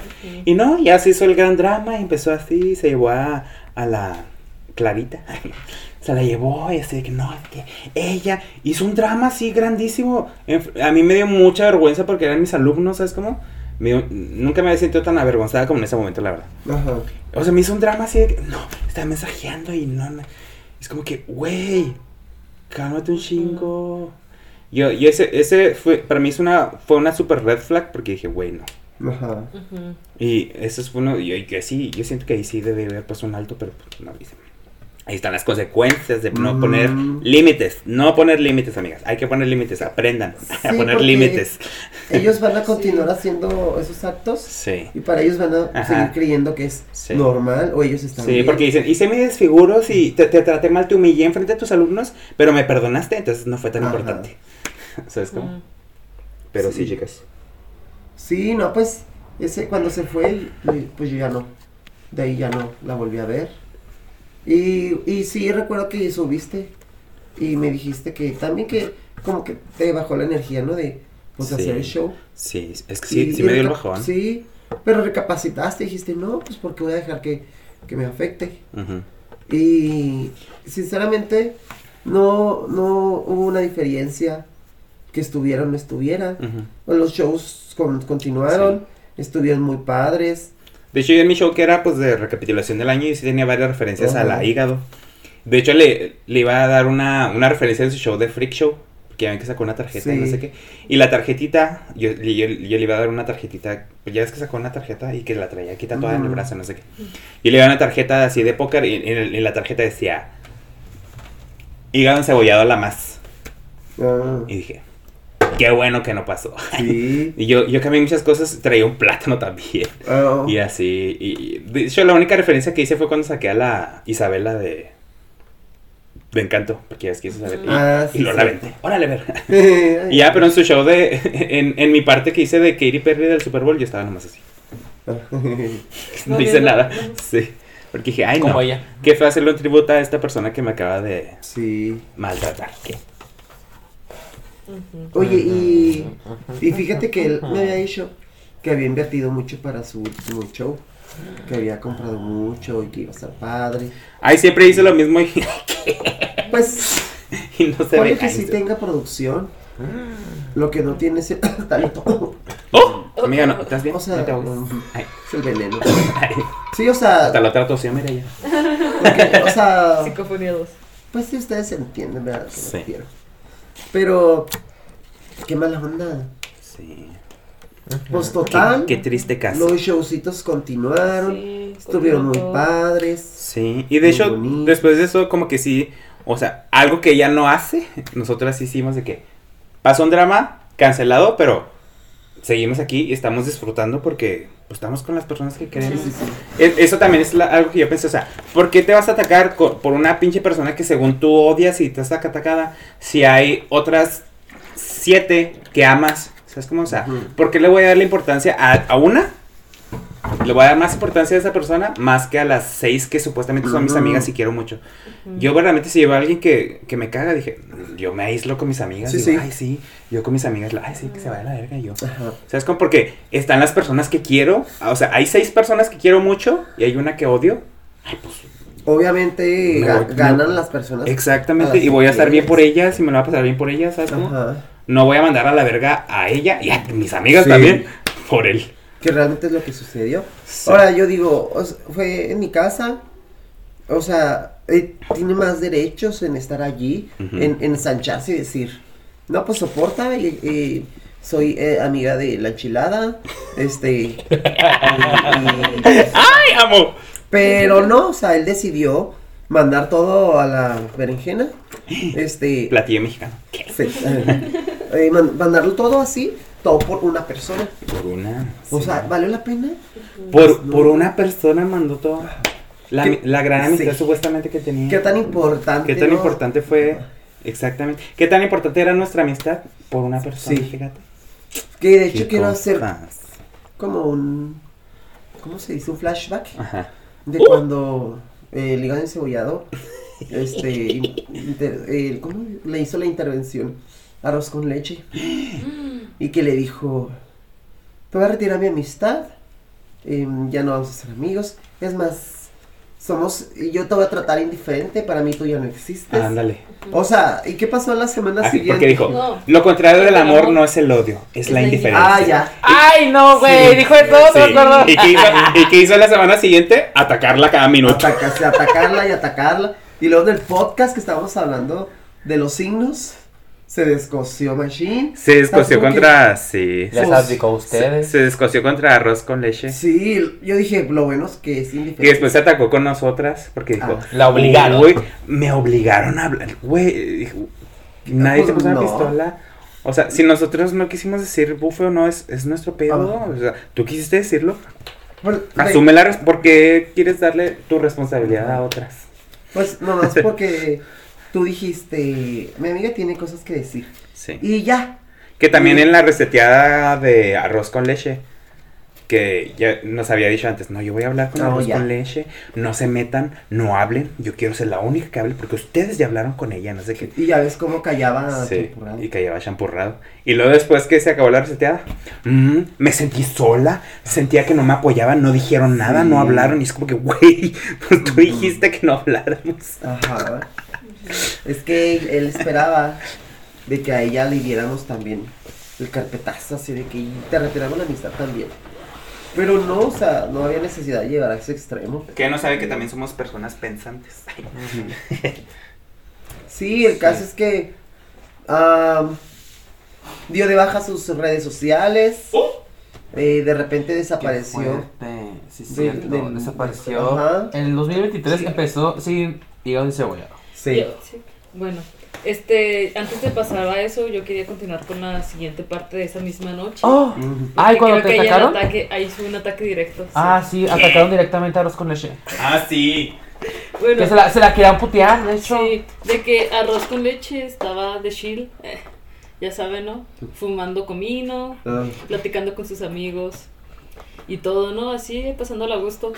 Y no, ya se hizo el gran drama y empezó así, se llevó a, a la Clarita. Se la llevó y así de que no, es que ella hizo un drama así grandísimo. A mí me dio mucha vergüenza porque eran mis alumnos, ¿sabes cómo? Me dio- nunca me había sentido tan avergonzada como en ese momento, la verdad. Ajá. O sea, me hizo un drama así de que, no, estaba mensajeando y no, no. Es como que, güey, cálmate un chingo. Yo, yo ese, ese fue, para mí es una, fue una super red flag porque dije, güey, no. Ajá. Y eso es uno, y, y que sí, yo siento que ahí sí debe haber puesto un alto, pero pues, no lo hice. Ahí están las consecuencias de no Mm. poner límites. No poner límites, amigas. Hay que poner límites, aprendan a poner límites. Ellos van a continuar haciendo esos actos Sí. y para ellos van a Ajá. seguir creyendo que es Sí. normal o ellos están Sí, bien. porque dicen, hice mis desfiguros y te, te traté mal, te humillé enfrente de tus alumnos, pero me perdonaste, entonces no fue tan Ajá. importante. ¿Sabes cómo? Mm. Pero sí, Sí. chicas. Sí, no, pues ese cuando se fue, pues yo ya no. De ahí ya no la volví a ver. Y, y sí, recuerdo que subiste y me dijiste que también que como que te bajó la energía, ¿no? De pues Sí. hacer el show. Sí, es que sí, Y- sí me dio el bajón. Sí, pero recapacitaste y dijiste, no, pues porque voy a dejar que, que me afecte. Ujú. Y sinceramente no, no hubo una diferencia que estuviera o no estuviera. Ujú. Los shows con- continuaron, estuvieron muy padres. De hecho, yo en mi show que era pues de recapitulación del año y sí tenía varias referencias a la hígado. De hecho, le, le iba a dar una, una referencia de su show de Freak Show. Que ya ven que sacó una tarjeta y no sé qué. Y la tarjetita, yo, yo, yo le iba a dar una tarjetita. Pues ya ves que sacó una tarjeta y que la traía aquí tatuada en el brazo, no sé qué. Y le iba a dar una tarjeta así de póker y en la tarjeta decía: Hígado encebollado a la más. Ah, Y dije: Qué bueno que no pasó. sí. Y yo, yo cambié muchas cosas, traía un plátano también. Ah, Y así, y de hecho la única referencia que hice fue cuando saqué a la Isabela de, de Encanto, porque ya es que es Isabel, y, Ah, y sí, luego la sí. aventé, órale, ver. Y ya, pero en su show de, en, en mi parte que hice de Katy Perry del Super Bowl, yo estaba nomás así, no hice nada, sí, porque dije, ay Como no, ella. qué fue hacerle un tributo a esta persona que me acaba de sí. maltratar, ¿qué? Oye, y, y fíjate que él me había dicho que había invertido mucho para su último show. Que había comprado mucho y que iba a estar padre. Ay, siempre hice lo mismo y, Pues, y no se ve. que sí tenga producción. Lo que no tiene es el talento. ¡Oh! Amiga, ¿no? ¿estás bien? O sea, No te ahogues. Ay, Es el veneno. ay, Sí, o sea, hasta la otra tosió, mira ya. porque, o sea, Psicofonía 2. pues si ustedes entienden, ¿verdad? a lo que me Sí. refiero. Pero, qué mala onda. Sí. Pues total, Qué, qué triste caso. los showcitos continuaron, Sí, estuvieron muy padres. Sí, y de hecho, bonito. después de eso, como que sí, o sea, algo que ella no hace, nosotras hicimos de que pasó un drama cancelado, pero seguimos aquí y estamos disfrutando porque pues, estamos con las personas que queremos. sí, sí. E- Eso también es la- algo que yo pensé, o sea, ¿por qué te vas a atacar por una pinche persona que según tú odias y te está atacada si hay otras siete que amas? ¿Sabes cómo? O sea. ¿por qué le voy a dar la importancia a, a una le voy a dar más importancia a esa persona más que a las seis que supuestamente son mis amigas y quiero mucho. Yo realmente si llevo a alguien que, que me caga, dije, yo me aíslo con mis amigas. Sí, digo, sí. Ay, sí. Yo con mis amigas, ay, sí, que se vaya a la verga y yo. Ajá. ¿Sabes cómo? Porque están las personas que quiero. O sea, hay seis personas que quiero mucho y hay una que odio. Ay, pues. Obviamente No, ga- no. ganan las personas. Exactamente. las Y voy a estar bien por ellas y me lo va a pasar bien por ellas, ¿sabes cómo? Ajá. No voy a mandar a la verga a ella y a mis amigas Sí. también por él. Que realmente es lo que sucedió. Sí. Ahora yo digo, o sea, fue en mi casa. O sea, eh, tiene más derechos en estar allí, en, en ensancharse y decir, no, pues soporta, y, y soy eh, amiga de la enchilada, este, y- ¡Ay, amo! pero no, o sea, él decidió mandar todo a la berenjena, este, Platillo mexicano. sí, eh, man- mandarlo todo así, todo por una persona, Por una. o sí. sea, ¿valió la pena? por, no. por una persona mandó todo. La, la gran amistad Sí. supuestamente que tenía. ¿Qué tan importante? ¿Qué tan no? importante fue? Exactamente. ¿Qué tan importante era nuestra amistad por una persona? Sí. Fíjate. Que de hecho quiero hacer como un, ¿cómo se dice? Un flashback Ajá. de cuando eh, el hígado encebollado, este, in- inter- eh, ¿cómo le hizo la intervención? Arroz con leche. Y que le dijo, te voy a retirar mi amistad, em, ya no vamos a ser amigos, es más, somos, yo te voy a tratar indiferente, para mí tú ya no existes. Ándale. O sea, ¿y qué pasó la semana Ah, siguiente? porque dijo, No. lo contrario del El amor amor no es el odio, es, es la la indiferencia. Ah, ya. Ay, no, güey, Sí. dijo eso, Sí. no me acuerdo. ¿Y qué, hizo, ¿Y qué hizo la semana siguiente? Atacarla cada minuto. Atacarse, atacarla y atacarla. Y luego en el podcast que estábamos hablando de los signos, se descoció Machine. Se descoció ¿Sabes cómo contra. Sí. Les adjudicó a Se, ustedes. se descoció contra arroz con leche. Sí, yo dije, lo bueno es que es indiferente. Y después se atacó con nosotras porque dijo, Ah. La obligaron. Me obligaron a hablar. Güey, dijo, nadie pues, te puso una no. pistola. O sea, si nosotros no quisimos decir bufe o no, es, es nuestro pedo. Ah. O sea, tú quisiste decirlo. Pues, de- Asume la res- ¿Por qué quieres darle tu responsabilidad a otras? Pues nomás porque tú dijiste, mi amiga tiene cosas que decir. Sí. Y ya. Que también Y- en la reseteada de arroz con leche, que ya nos había dicho antes, no, yo voy a hablar con No, arroz ya. con leche, no se metan, no hablen, yo quiero ser la única que hable porque ustedes ya hablaron con ella, no sé qué. Y ya ves cómo callaba. Sí, Champurrado. y callaba champurrado. Y luego después que se acabó la reseteada, mm, me sentí sola, sentía que no me apoyaban, no dijeron nada, Sí. no hablaron, y es como que, güey, pues tú dijiste que no habláramos. Ajá. Es que él esperaba de que a ella le diéramos también el carpetazo, así de que te retiramos la amistad también. Pero no, o sea, no había necesidad de llegar a ese extremo. Que no sabe que también somos personas pensantes. Sí, el caso es que dio de baja sus redes sociales. eh, de repente desapareció. Sí, Sí, cierto, del- desapareció. Ajá. En el 2023 Sí. empezó sin hígado encebollado. Sí. Yo- sí. Bueno, este, antes de pasar a eso, yo quería continuar con la siguiente parte de esa misma noche. Oh, ay, cuando te atacaron. ataque, ahí fue un ataque directo. sí. Ah, sí, atacaron directamente a Arroz con leche. Ah, sí. bueno, Que se la, se la querían putear, de hecho. sí, de que arroz con leche estaba de chill, eh, ya saben, ¿no? Fumando comino, Ah, platicando con sus amigos y todo, ¿no? Así, pasándola a gusto.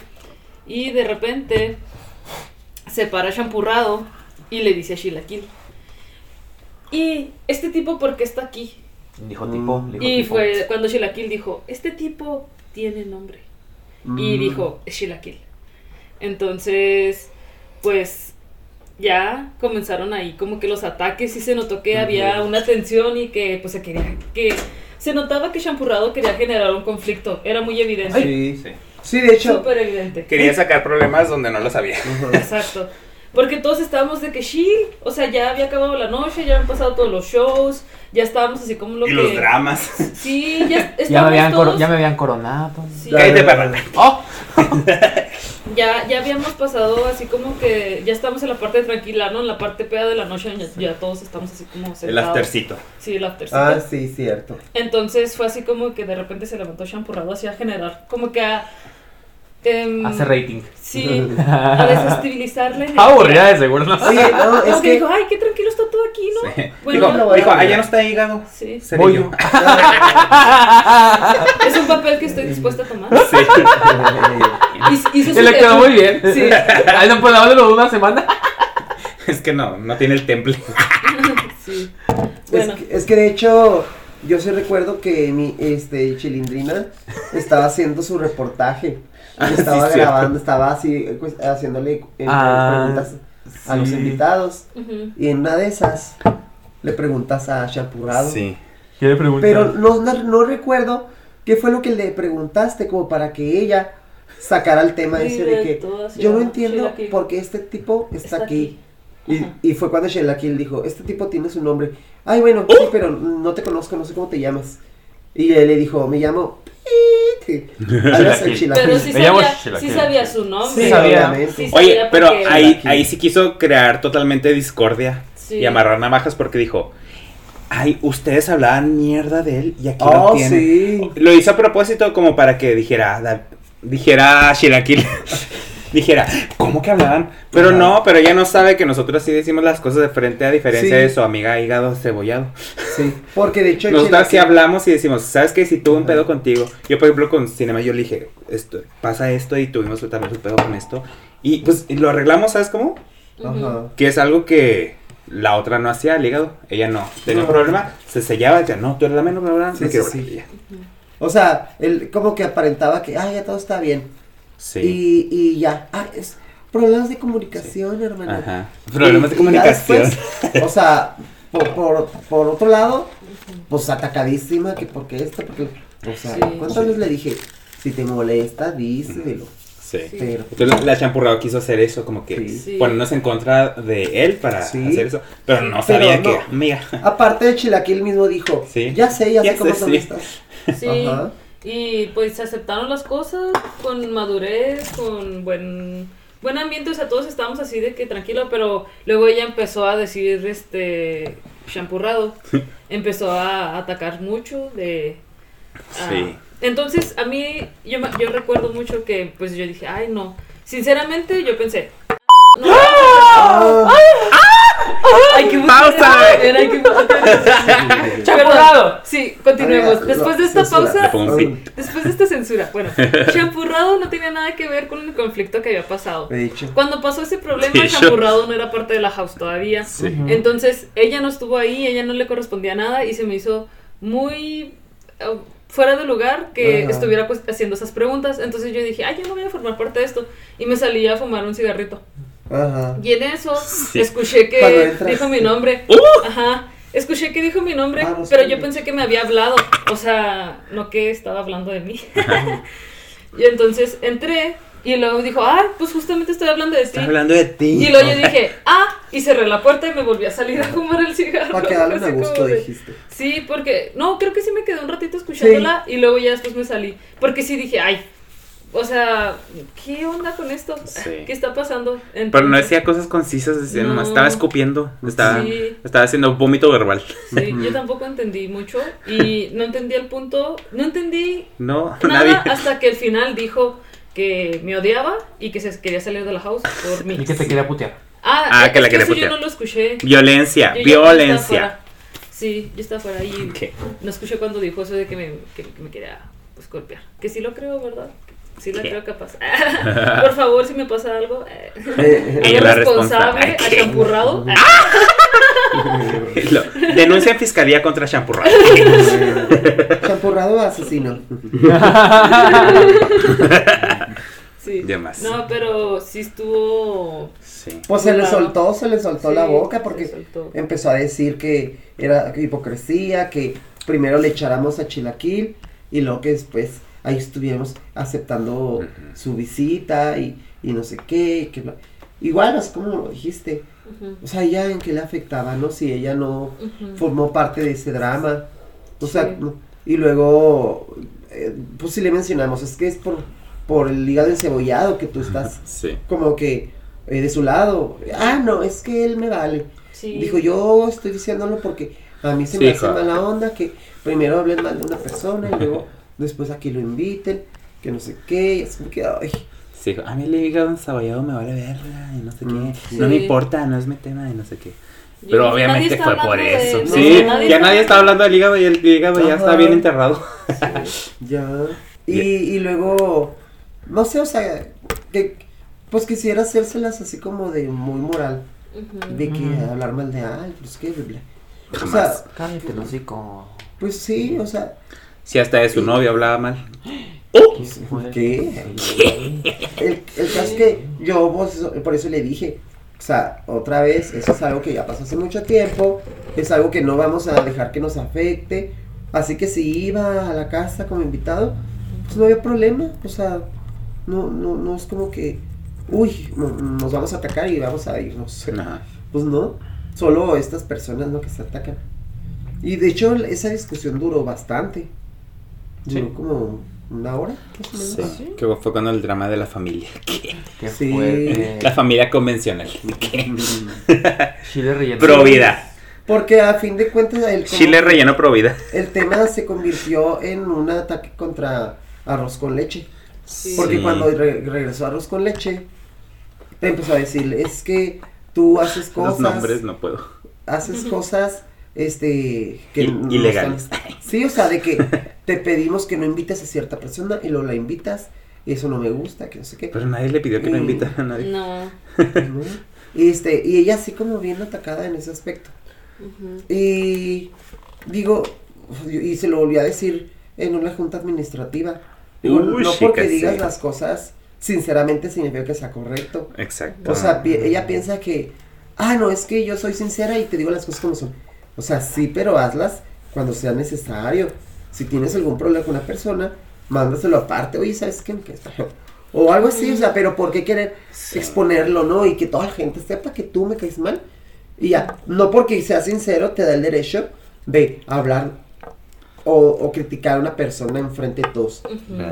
Y de repente se para champurrado y le dice a Shilaquil. Y este tipo, ¿por qué está aquí? Dijo Mm. tipo. dijo Y tipo. fue cuando Shilaquil dijo, este tipo tiene nombre. Y mm. dijo, es Shilaquil. Entonces, pues ya comenzaron ahí como que los ataques y se notó que había una tensión y que pues se quería que se notaba que Champurrado quería generar un conflicto, era muy evidente. Sí. Sí. Sí, de hecho. Súper evidente. Quería sacar problemas donde no los había. Exacto. Porque todos estábamos de que chill, o sea, ya había acabado la noche, ya habían pasado todos los shows, ya estábamos así como lo Y que... los dramas. Sí, ya Ya me, estábamos habían todos... ya me habían coronado. Sí. Cállate, perra. Oh, Ya, ya habíamos pasado así como que ya estamos en la parte tranquila, ¿no? En la parte peda de la noche ya, ya todos estamos así como sentados. El aftercito. Sí, el aftercito. Ah, sí, cierto. Entonces fue así como que de repente se levantó champurrado así a generar, como que a... em, hace rating. Sí, a desestabilizar la energía. Aburrida de seguro, ¿no? Oye, no, es que dijo, ay, qué tranquilo está todo aquí. ¿no? Sí. Bueno, dijo, lo voy a dijo, allá no está hígado. Sí. Seré Voy yo. yo. Es un papel que estoy dispuesta a tomar. Sí. Hizo- hizo Y su le quedó muy bien. Sí. Ahí no puedo darlo una semana. Es que no, no tiene el temple. Sí. Es, Bueno, que, es que de hecho, yo sí recuerdo que mi este Chilindrina estaba haciendo su reportaje. Ah, sí, estaba cierto. grabando, estaba así pues, haciéndole eh, Ah, preguntas a los invitados. Y en una de esas le preguntas a Champurrado. Sí. ¿Qué le pregunta? Pero no, no, no recuerdo qué fue lo que le preguntaste como para que ella sacara el tema ese de que yo no entiendo por qué este tipo está, Está aquí. aquí. Y, y fue cuando Sheila Kill dijo, este tipo tiene su nombre. Ay, bueno, sí, pero no te conozco, no sé cómo te llamas. Y él le dijo, me llamo... Pete". Algo así, Sheila Pero sí sabía, sí su nombre. Sí, sabía. obviamente. Sí Oye, sabía pero porque- ahí, ahí sí quiso crear totalmente discordia Sí. y amarrar navajas porque dijo, ay, ustedes hablaban mierda de él y aquí Oh, lo tienen. sí. Lo hizo a propósito como para que dijera, da- dijera Shirakil, dijera, ¿cómo que hablaban? Pero no, pero ella no sabe que nosotros sí decimos las cosas de frente a diferencia Sí. de su amiga hígado cebollado. Sí, porque de hecho... Nosotros sí hablamos y decimos, ¿sabes qué? Si tuve un pedo contigo, yo por ejemplo con Cinema yo le dije, esto, pasa esto y tuvimos también un pedo con esto. Y pues y lo arreglamos, ¿sabes cómo? Que es algo que la otra no hacía, el hígado. Ella no. Tenía un problema, se sellaba, decía, no, tú eres la menos, bla, bla, Sí, sí, quiero sí. hablar". Y ya. O sea, él como que aparentaba que, ay, ya todo está bien. Sí. Y, y ya, ah, es problemas de comunicación, hermano. Ajá. Problemas de Y- comunicación. después, o sea, por, por, por otro lado, pues atacadísima, que porque esto, porque, o sea, Sí. ¿cuántas veces le dije? Si te molesta, díselo. Sí. Sí. Pero, Entonces la champurrado quiso hacer eso, como que Sí. Sí. ponernos en contra de él para Sí. hacer eso. Pero no Pero sabía no. que, amiga. aparte de Chilaquil mismo dijo, Sí. ya sé, ya, Ya sé cómo sé, son sí. estas. Sí. Ajá. Y pues se aceptaron las cosas con madurez, con buen buen ambiente, o sea, todos estábamos así de que tranquilo, pero luego ella empezó a decir este champurrado, empezó a atacar mucho de ah, Sí. Entonces, a mí yo yo recuerdo mucho que pues yo dije, "Ay, no." Sinceramente, yo pensé, no, Ah, hay que Pausa. Sí, continuemos. Después de esta pausa. Después de esta censura, bueno, Champurrado no tenía nada que ver con el conflicto que había pasado. De hecho. Cuando pasó ese problema, Champurrado no era parte de la house todavía. Sí. Entonces, ella no estuvo ahí, ella no le correspondía nada y se me hizo muy fuera de lugar que Ajá. estuviera pues haciendo esas preguntas. Entonces yo dije, ay, yo no voy a formar parte de esto. Y me salí a fumar un cigarrito. Ajá. Y en eso Sí. escuché que dijo mi nombre. Ajá. Escuché que dijo mi nombre, Ah, no pero sé. yo pensé que me había hablado. O sea, no que estaba hablando de mí. y entonces entré y luego dijo, ah, pues justamente estoy hablando de ti. Hablando de ti. Y luego yo dije, ah, y cerré la puerta y me volví a salir a fumar el cigarro. Para quedarle a gusto, de- dijiste. Sí, porque, no, creo que sí me quedé un ratito escuchándola y luego ya después me salí. Porque sí dije, ay, o sea, ¿qué onda con esto? Sí. ¿Qué está pasando? Pero no decía cosas concisas, decía, No. nomás estaba escupiendo, estaba, Sí. estaba haciendo vómito verbal. Sí, yo tampoco entendí mucho y no entendí el punto, no entendí No, nada nadie. hasta que al final dijo que me odiaba y que se quería salir de la house por mí. Y que te quería putear. Ah, Ah, es que la quería putear. yo no lo escuché. Violencia, Yo violencia. Sí, yo estaba fuera y no escuché cuando dijo eso de que me, que, que me quería pues, golpear. Que sí lo creo, ¿verdad? Sí la ¿Qué? creo capaz. Por favor, si me pasa algo, eh, Eh, Ella es la responsable. a champurrado. Lo- denuncia en fiscalía contra Champurrado. eh, Champurrado asesino. Sí. No, pero sí estuvo. Sí. Pues se le soltó, se le soltó la boca porque empezó a decir que era hipocresía, que primero le echáramos a Chilaquil y luego que después ahí estuviéramos aceptando su visita y, y no sé qué. Que Igual, así como lo dijiste, o sea, ella en qué le afectaba, ¿no? Si ella no formó parte de ese drama. O sea, Sí. y luego, eh, pues sí le mencionamos, es que es por, por el hígado encebollado que tú estás Sí. como que eh, de su lado. Ah, no, es que él me vale. Sí. Dijo, yo estoy diciéndolo porque a mí se Sí, me hace mala onda que primero hablen mal de una persona y luego después aquí lo inviten, que no sé qué, y es como que, ay, Sí, dijo, a mí el hígado ensaballado me vale verla y no sé qué. Mm. No me importa, no es mi tema y no sé qué. Pero obviamente fue por de- eso. no, sí, nadie ya nadie está hablando del hígado y el hígado ya está bien enterrado. Ya. Y, y luego, no sé, o sea, que pues quisiera hacérselas así como de muy moral. De que hablar mal de, ay, pues qué, bla, bla. O sea, Cállate, el hocico. pues sí, o sea, Si hasta de su novio hablaba mal. ¿qué? El, el caso es que yo pues, por eso le dije, o sea, otra vez, eso es algo que ya pasó hace mucho tiempo, es algo que no vamos a dejar que nos afecte, así que si iba a la casa como invitado, pues no había problema, o sea, no, no, no es como que, uy, no- nos vamos a atacar y vamos a irnos. Pues no, solo estas personas no que se atacan. Y de hecho esa discusión duró bastante, duró Sí. como una hora, más o menos. Sí. Que fue cuando el drama de la familia. Qué Sí. fuerte. La familia convencional. Chile relleno. Pro vida. Porque a fin de cuentas el, Chile relleno pro vida. el tema se convirtió en un ataque contra arroz con leche. Sí. Porque Sí. cuando re- regresó arroz con leche, empezó a decir, es que tú haces Los cosas, nombres no puedo. haces cosas, este, que I- no ilegales. Sí, o sea, de que te pedimos que no invites a cierta persona y luego la invitas y eso no me gusta, que no sé qué. Pero nadie le pidió que no invitara a nadie. No. ¿no? Y este, y ella así como bien atacada en ese aspecto. Y digo, y se lo volví a decir en una junta administrativa. Digo, Uy, no porque digas las cosas, sinceramente significa que sea correcto. Exacto. O sea, pi- ella piensa que, ah, no, es que yo soy sincera y te digo las cosas como son. O sea, sí, pero hazlas cuando sea necesario. Si tienes algún problema con una persona, mándaselo aparte. Oye, ¿sabes qué? Que está. O algo así, o sea, pero ¿por qué querer Sí. exponerlo, no? Y que toda la gente sepa que tú me caes mal. Y ya, no porque seas sincero te da el derecho de hablar o, o criticar a una persona enfrente de todos.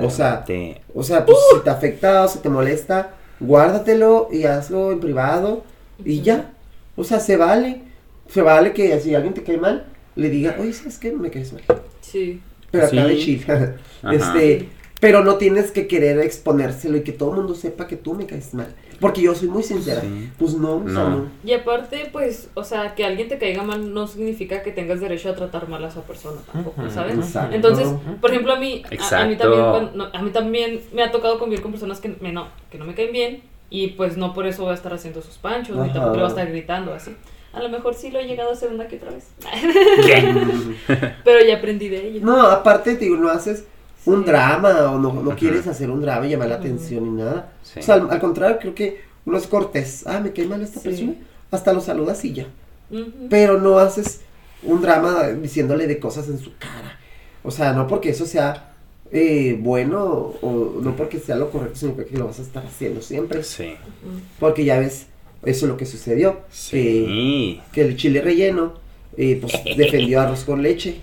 O sea, Te- o sea, pues si te afecta o si te molesta, guárdatelo y hazlo en privado y ya. O sea, se vale. Se vale que si alguien te cae mal, le diga, oye, ¿sabes qué? Me caes mal. Sí. Pero acá Sí. de chill. Este, pero no tienes que querer exponérselo y que todo el mundo sepa que tú me caes mal. Porque yo soy muy sincera. Sí. Pues no, o sea, No. no. Y aparte, pues, o sea, que alguien te caiga mal no significa que tengas derecho a tratar mal a esa persona tampoco. ¿sabes? Exacto. Entonces, por ejemplo, a mí, a- a, mí también, cuando- no, a mí también me ha tocado convivir con personas que me no, que no me caen bien y pues no por eso voy a estar haciendo sus panchos, ni tampoco le voy a estar gritando así. A lo mejor sí lo he llegado a hacer una que otra vez. Pero ya aprendí de ello. No, aparte, te digo, no haces un drama o no, no quieres hacer un drama y llamar la atención ni nada. Sí. O sea, al, al contrario, creo que uno es cortés. Ah, me cae mal esta Sí. persona. Hasta lo saludas y ya. Pero no haces un drama diciéndole de cosas en su cara. O sea, no porque eso sea eh, bueno o no porque sea lo correcto, sino porque lo vas a estar haciendo siempre. Sí. Porque ya ves, eso es lo que sucedió. Que, Sí. que el chile relleno, eh, pues defendió arroz con leche.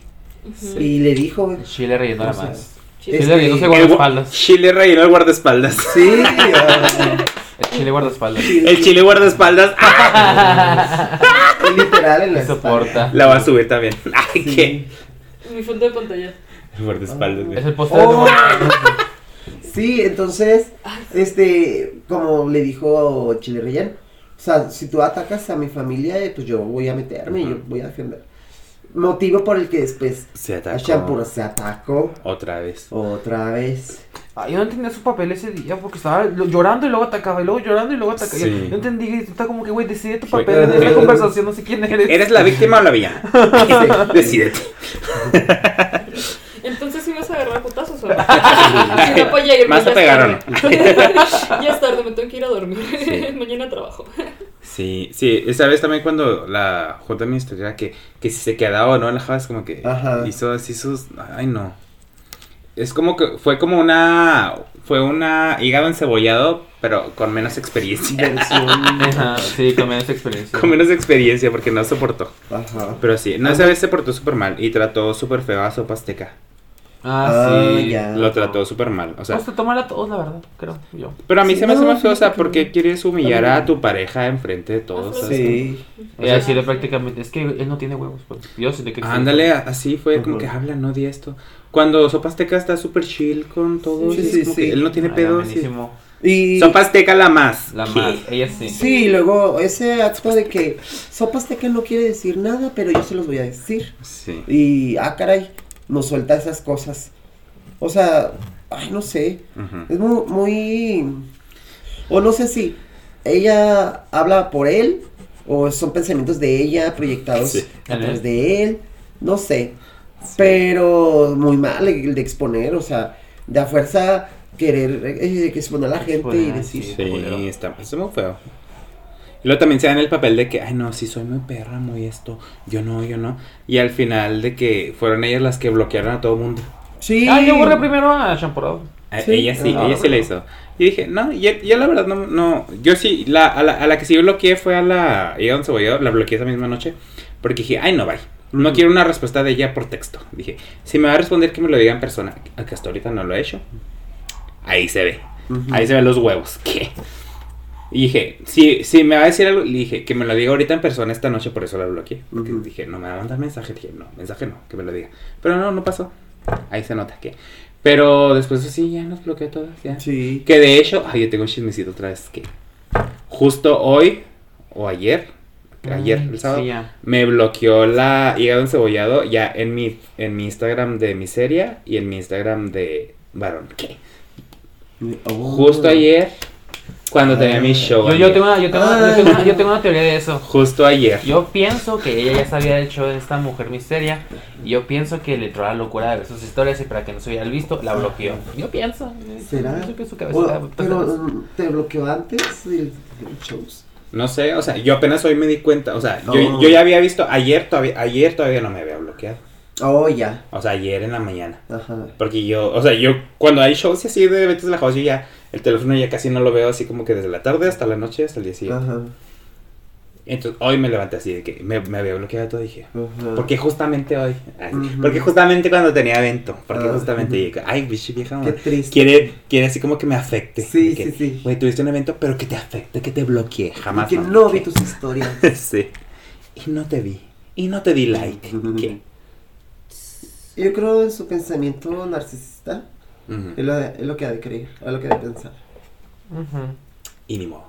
Ujú. Y le dijo, Chile relleno nada más. Chile. Este, Chile relleno se El guarda gua- espaldas. Chile relleno el guardaespaldas. sí, ah, El chile guarda espaldas. chile- El chile guardaespaldas. ¡Ah! literal en la soporta. La va a subir también. Ay, Sí. qué. Mi fondo de pantalla. El guardaespaldas. Es el postre de Oh. tu Sí, entonces, este, como le dijo Chile Relleno, o sea, si tú atacas a mi familia, eh, pues yo voy a meterme y yo voy a defender. Motivo por el que después Se a atacó. Se atacó Otra vez. otra vez. Ay, yo no entendía su papel ese día porque estaba lo- llorando y luego atacaba y luego llorando y luego atacaba. Sí. Yo no entendí, y está como que, güey, decide tu papel en esta conversación, no sé quién eres. ¿Eres la víctima o la villana? Decídete. Entonces sí vas a agarrar putazos Si no, pues ya irme, ¿Vas ya es tarde. no? ya es tarde, me tengo que ir a dormir. Sí. Mañana trabajo. Sí, sí, esa vez también cuando la Junta Administrativa que, que si se quedaba o no en la Java es como que Ajá. hizo así sus... Ay, no. Es como que fue como una... Fue una hígado encebollado, pero con menos experiencia. Ajá, sí, con menos experiencia. Con menos experiencia porque no soportó. Ajá. Pero sí, no, esa vez se portó súper mal y trató súper feo a Sopa Azteca. Ah, Ah, sí. ya. Lo trató súper mal, o sea... Pues te toman a todos, la verdad, creo yo. Pero a mí Sí, se me hace no, más feo, o sea, fíjate que ¿por qué no. quieres humillar A tu pareja enfrente de todos? Hazlo. ¿sabes? Sí. Y así de prácticamente, es que él no tiene huevos, pues. Yo sí de que Ándale, así fue como que habla, no di esto. Cuando Sopa Azteca está súper chill con todo, Sí, sí, como sí. que él no tiene Ay, pedos. y- Sopa azteca la más. La ¿Qué? más, ella sí. sí, luego ese acto de que sopa azteca no quiere decir nada, pero yo se los voy a decir. Sí. Y, ah, caray, nos suelta esas cosas. O sea, ay, no sé. Es muy, muy... O no sé si ella habla por él o son pensamientos de ella proyectados Sí. a través de él. No sé. Pero muy mal el de exponer, o sea, de a fuerza querer eh, exponer a la gente y decir... sí. Sí, está, está muy feo. Y luego también se dan el papel de que, ay no, sí soy muy perra, muy esto, yo no, yo no. Y al final de que fueron ellas las que bloquearon a todo el mundo. Sí. Ah, yo borré primero a Champorado. A- Sí. Ella sí, Ah, ella sí la hizo. Y dije, no, yo, yo la verdad no, no, yo sí, la, a, la, a la que sí bloqueé fue a la Ida Cebollado, la bloqueé esa misma noche, porque dije, ay no, bye. No quiero una respuesta de ella por texto. Dije, si me va a responder que me lo diga en persona, que hasta ahorita no lo he hecho. Ahí se ve. Ujú. Ahí se ven los huevos. ¿Qué? Y dije, si, si me va a decir algo, le dije que me lo diga ahorita en persona esta noche, por eso la bloqueé. Porque dije, no me va a mandar mensaje. Dije, no, mensaje no, que me lo diga. Pero no, no pasó. Ahí se nota que. Pero después sí, ya nos bloqueó todas. Ya. Sí. Que de hecho, ay, yo tengo un chismecito otra vez que justo hoy o ayer, ayer, el sábado, Sí, me bloqueó la hígado encebollado ya en mi, en mi Instagram de miseria y en mi Instagram de varón. ¿Qué? Oh. Justo ayer, cuando tenía mi show. Yo, yo, tengo una, yo, tengo, una- yo, tengo una, yo tengo una teoría de eso. Justo ayer. Yo pienso que ella ya sabía del show de esta mujer misteria. Y yo pienso que le entró la locura de ver sus historias y para que no se hubiera visto, la bloqueó. Yo pienso. ¿Será? Yo pienso que a Bueno, veces está- pero mm, te bloqueó antes del, shows. No sé, o sea, yo apenas hoy me di cuenta. O sea, yo, Oh. yo ya había visto ayer todavía, ayer todavía no me había bloqueado. Oh, ya. O sea, ayer en la mañana. Ajá. Porque yo, o sea, yo cuando hay shows así de eventos de la house, yo ya el teléfono ya casi no lo veo así como que desde la tarde hasta la noche, hasta el día siguiente. Ajá. Entonces hoy me levanté así de que me, me había bloqueado todo y dije, Ajá. ¿por qué justamente hoy? Ay. Porque justamente cuando tenía evento, porque Ah, justamente ujú. dije, ay, bicho vieja, Qué triste. quiere, quiere así como que me afecte. Sí, que, sí, sí. Güey, tuviste un evento, pero que te afecte, que te bloqueé, jamás. que mamá, no vi tus historias. sí. Y no te vi. Y no te di like. ¿Qué? Yo creo en su pensamiento narcisista. Ujú. Es lo, es lo que ha de creer, es lo que ha de pensar. Ujú. Y ni modo.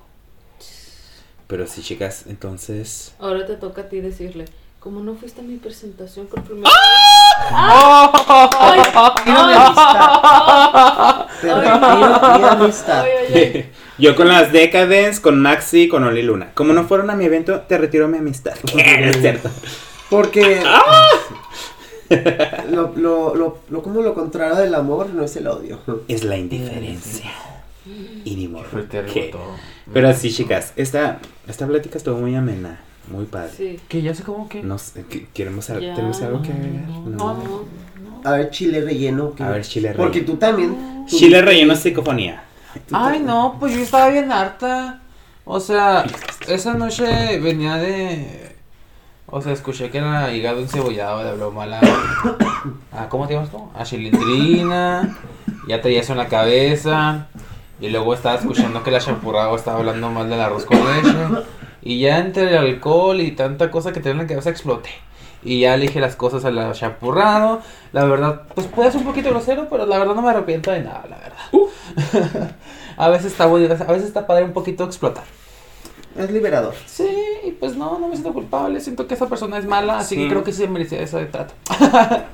Pero sí, chicas, entonces... Ahora te toca a ti decirle, como no fuiste a mi presentación por primera amistad. vez. Ay, ay, ay. Yo con las Decadence, con Maxi y con Oli Luna. Como no fueron a mi evento, te retiro mi amistad. es cierto. Porque ¡Ah! Lo, lo, lo, lo, como lo contrario del amor no es el odio. Es la indiferencia. Y ni modo. Pero sí, chicas, esta, esta plática estuvo muy amena. Muy padre. Sí. Que ya sé cómo que. No sé, ¿qué- ¿queremos, Ya. ¿tenemos algo que agregar? No, No. A ver, chile relleno. A ver, chile Porque relleno. tú también. tú- Chile relleno psicofonía. tú Ay, no, pues yo estaba bien harta. O sea, esa noche venía de. O sea, escuché que era hígado encebollado, le habló mal a. a ¿Cómo te llamas tú? A Chilindrina. Ya traía eso en la cabeza. Y luego estaba escuchando que la champurrado estaba hablando mal del arroz con leche. Y ya entre el alcohol y tanta cosa que tenía en la cabeza exploté. Y ya le dije las cosas a la champurrado. La verdad, pues puede ser un poquito grosero, pero la verdad no me arrepiento de nada, la verdad. a veces está a veces está padre un poquito explotar. Es liberador. Sí, y pues no, no me siento culpable. Siento que esa persona es mala, así Sí. que creo que sí se merecía eso de trato.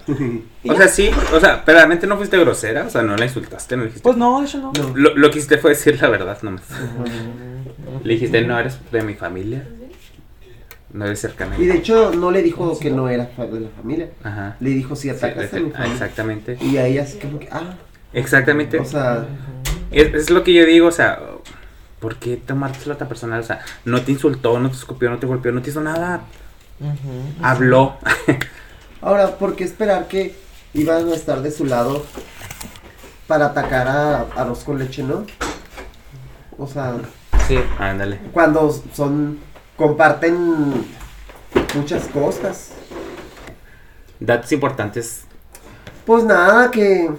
O sea, sí, o sea, pero realmente no fuiste grosera, o sea, no la insultaste, no le dijiste. Pues no, de hecho no. No. Lo, lo que hiciste fue decir la verdad nomás. Le dijiste, no eres de mi familia. No eres cercana. a mi Y de hecho no le dijo que no era fa- de la familia. Ajá. Le dijo si Sí, atacas a mi ah, familia. exactamente. Y ahí así como que, ah, Exactamente. o sea, es, es lo que yo digo, o sea, ¿por qué tomártelo tan personal? O sea, no te insultó, no te escupió, no te golpeó, no te hizo nada. Habló. ahora, ¿por qué esperar que iban a estar de su lado para atacar a arroz con leche, no? O sea, Sí. Ándale. cuando son, comparten muchas cosas. Datos importantes. Pues nada, que,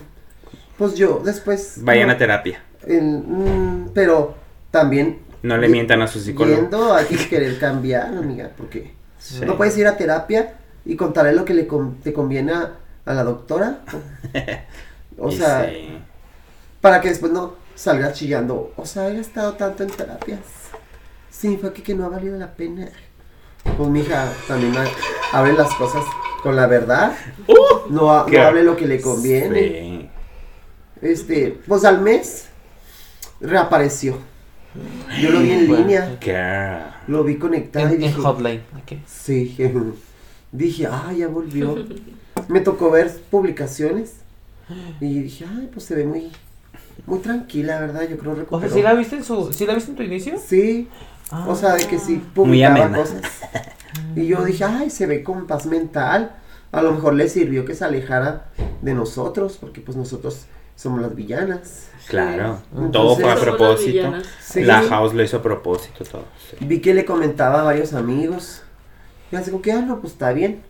pues yo después... Vayan no, a terapia. el- mm, pero también... No le y- mientan a su psicólogo. Hay que querer cambiar, amiga, porque Sí. no puedes ir a terapia y contarle lo que le con- te conviene a, a la doctora. O sea, sí. para que después no salga chillando. O sea, he gastado tanto en terapias. Sí, fue que, que no ha valido la pena. Pues mi hija también ha- hable las cosas con la verdad. no, ha- no qué- hable lo que le conviene. Sí. Este, pues al mes reapareció. Yo lo vi en Bueno. línea, Girl. lo vi conectado y En, en dije, hotline. ok. sí, dije, ah, ya volvió. Me tocó ver publicaciones y dije, ay, pues se ve muy, muy tranquila, ¿verdad? Yo creo O sea, recuperó. ¿sí la viste en su, ¿sí la viste en tu inicio? Sí, Ah. o sea, de que sí publicaba cosas. Y yo dije, ay, se ve con paz mental. A lo mejor le sirvió que se alejara de nosotros, porque pues nosotros somos las villanas. Claro. Entonces- todo fue a propósito. Sí. La house lo hizo a propósito todo. sí. Vi que le comentaba a varios amigos. Y así como que, ah, no, pues está bien.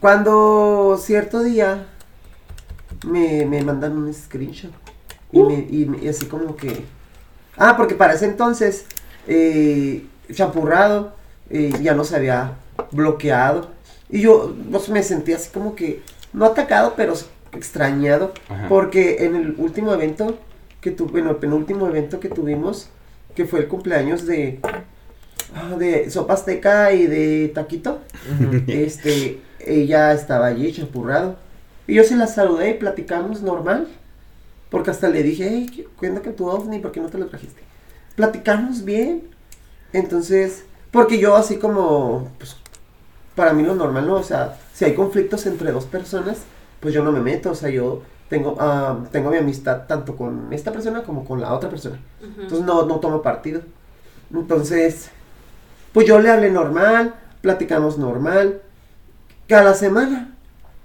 Cuando cierto día me, me mandan un screenshot. Y, me, y, me- y así como que... Ah, porque para ese entonces, eh, Champurrado eh, ya nos había bloqueado. Y yo pues, me sentí así como que, no atacado, pero extrañado. Ajá. Porque en el último evento que tuve, bueno, el penúltimo evento que tuvimos, que fue el cumpleaños de, ah, de Sopa Azteca y de Taquito, este, ella estaba allí champurrado. Y yo se la saludé y platicamos normal. Porque hasta le dije, hey, ¿qué- cuenta que tu ovni, ¿por qué no te lo trajiste? Platicamos bien. Entonces, porque yo así como, pues, para mí lo normal, ¿no? O sea, si hay conflictos entre dos personas, pues yo no me meto. O sea, yo tengo, ah, tengo mi amistad tanto con esta persona como con la otra persona. Entonces no, no tomo partido. Entonces, pues yo le hablé normal, platicamos normal. Cada semana,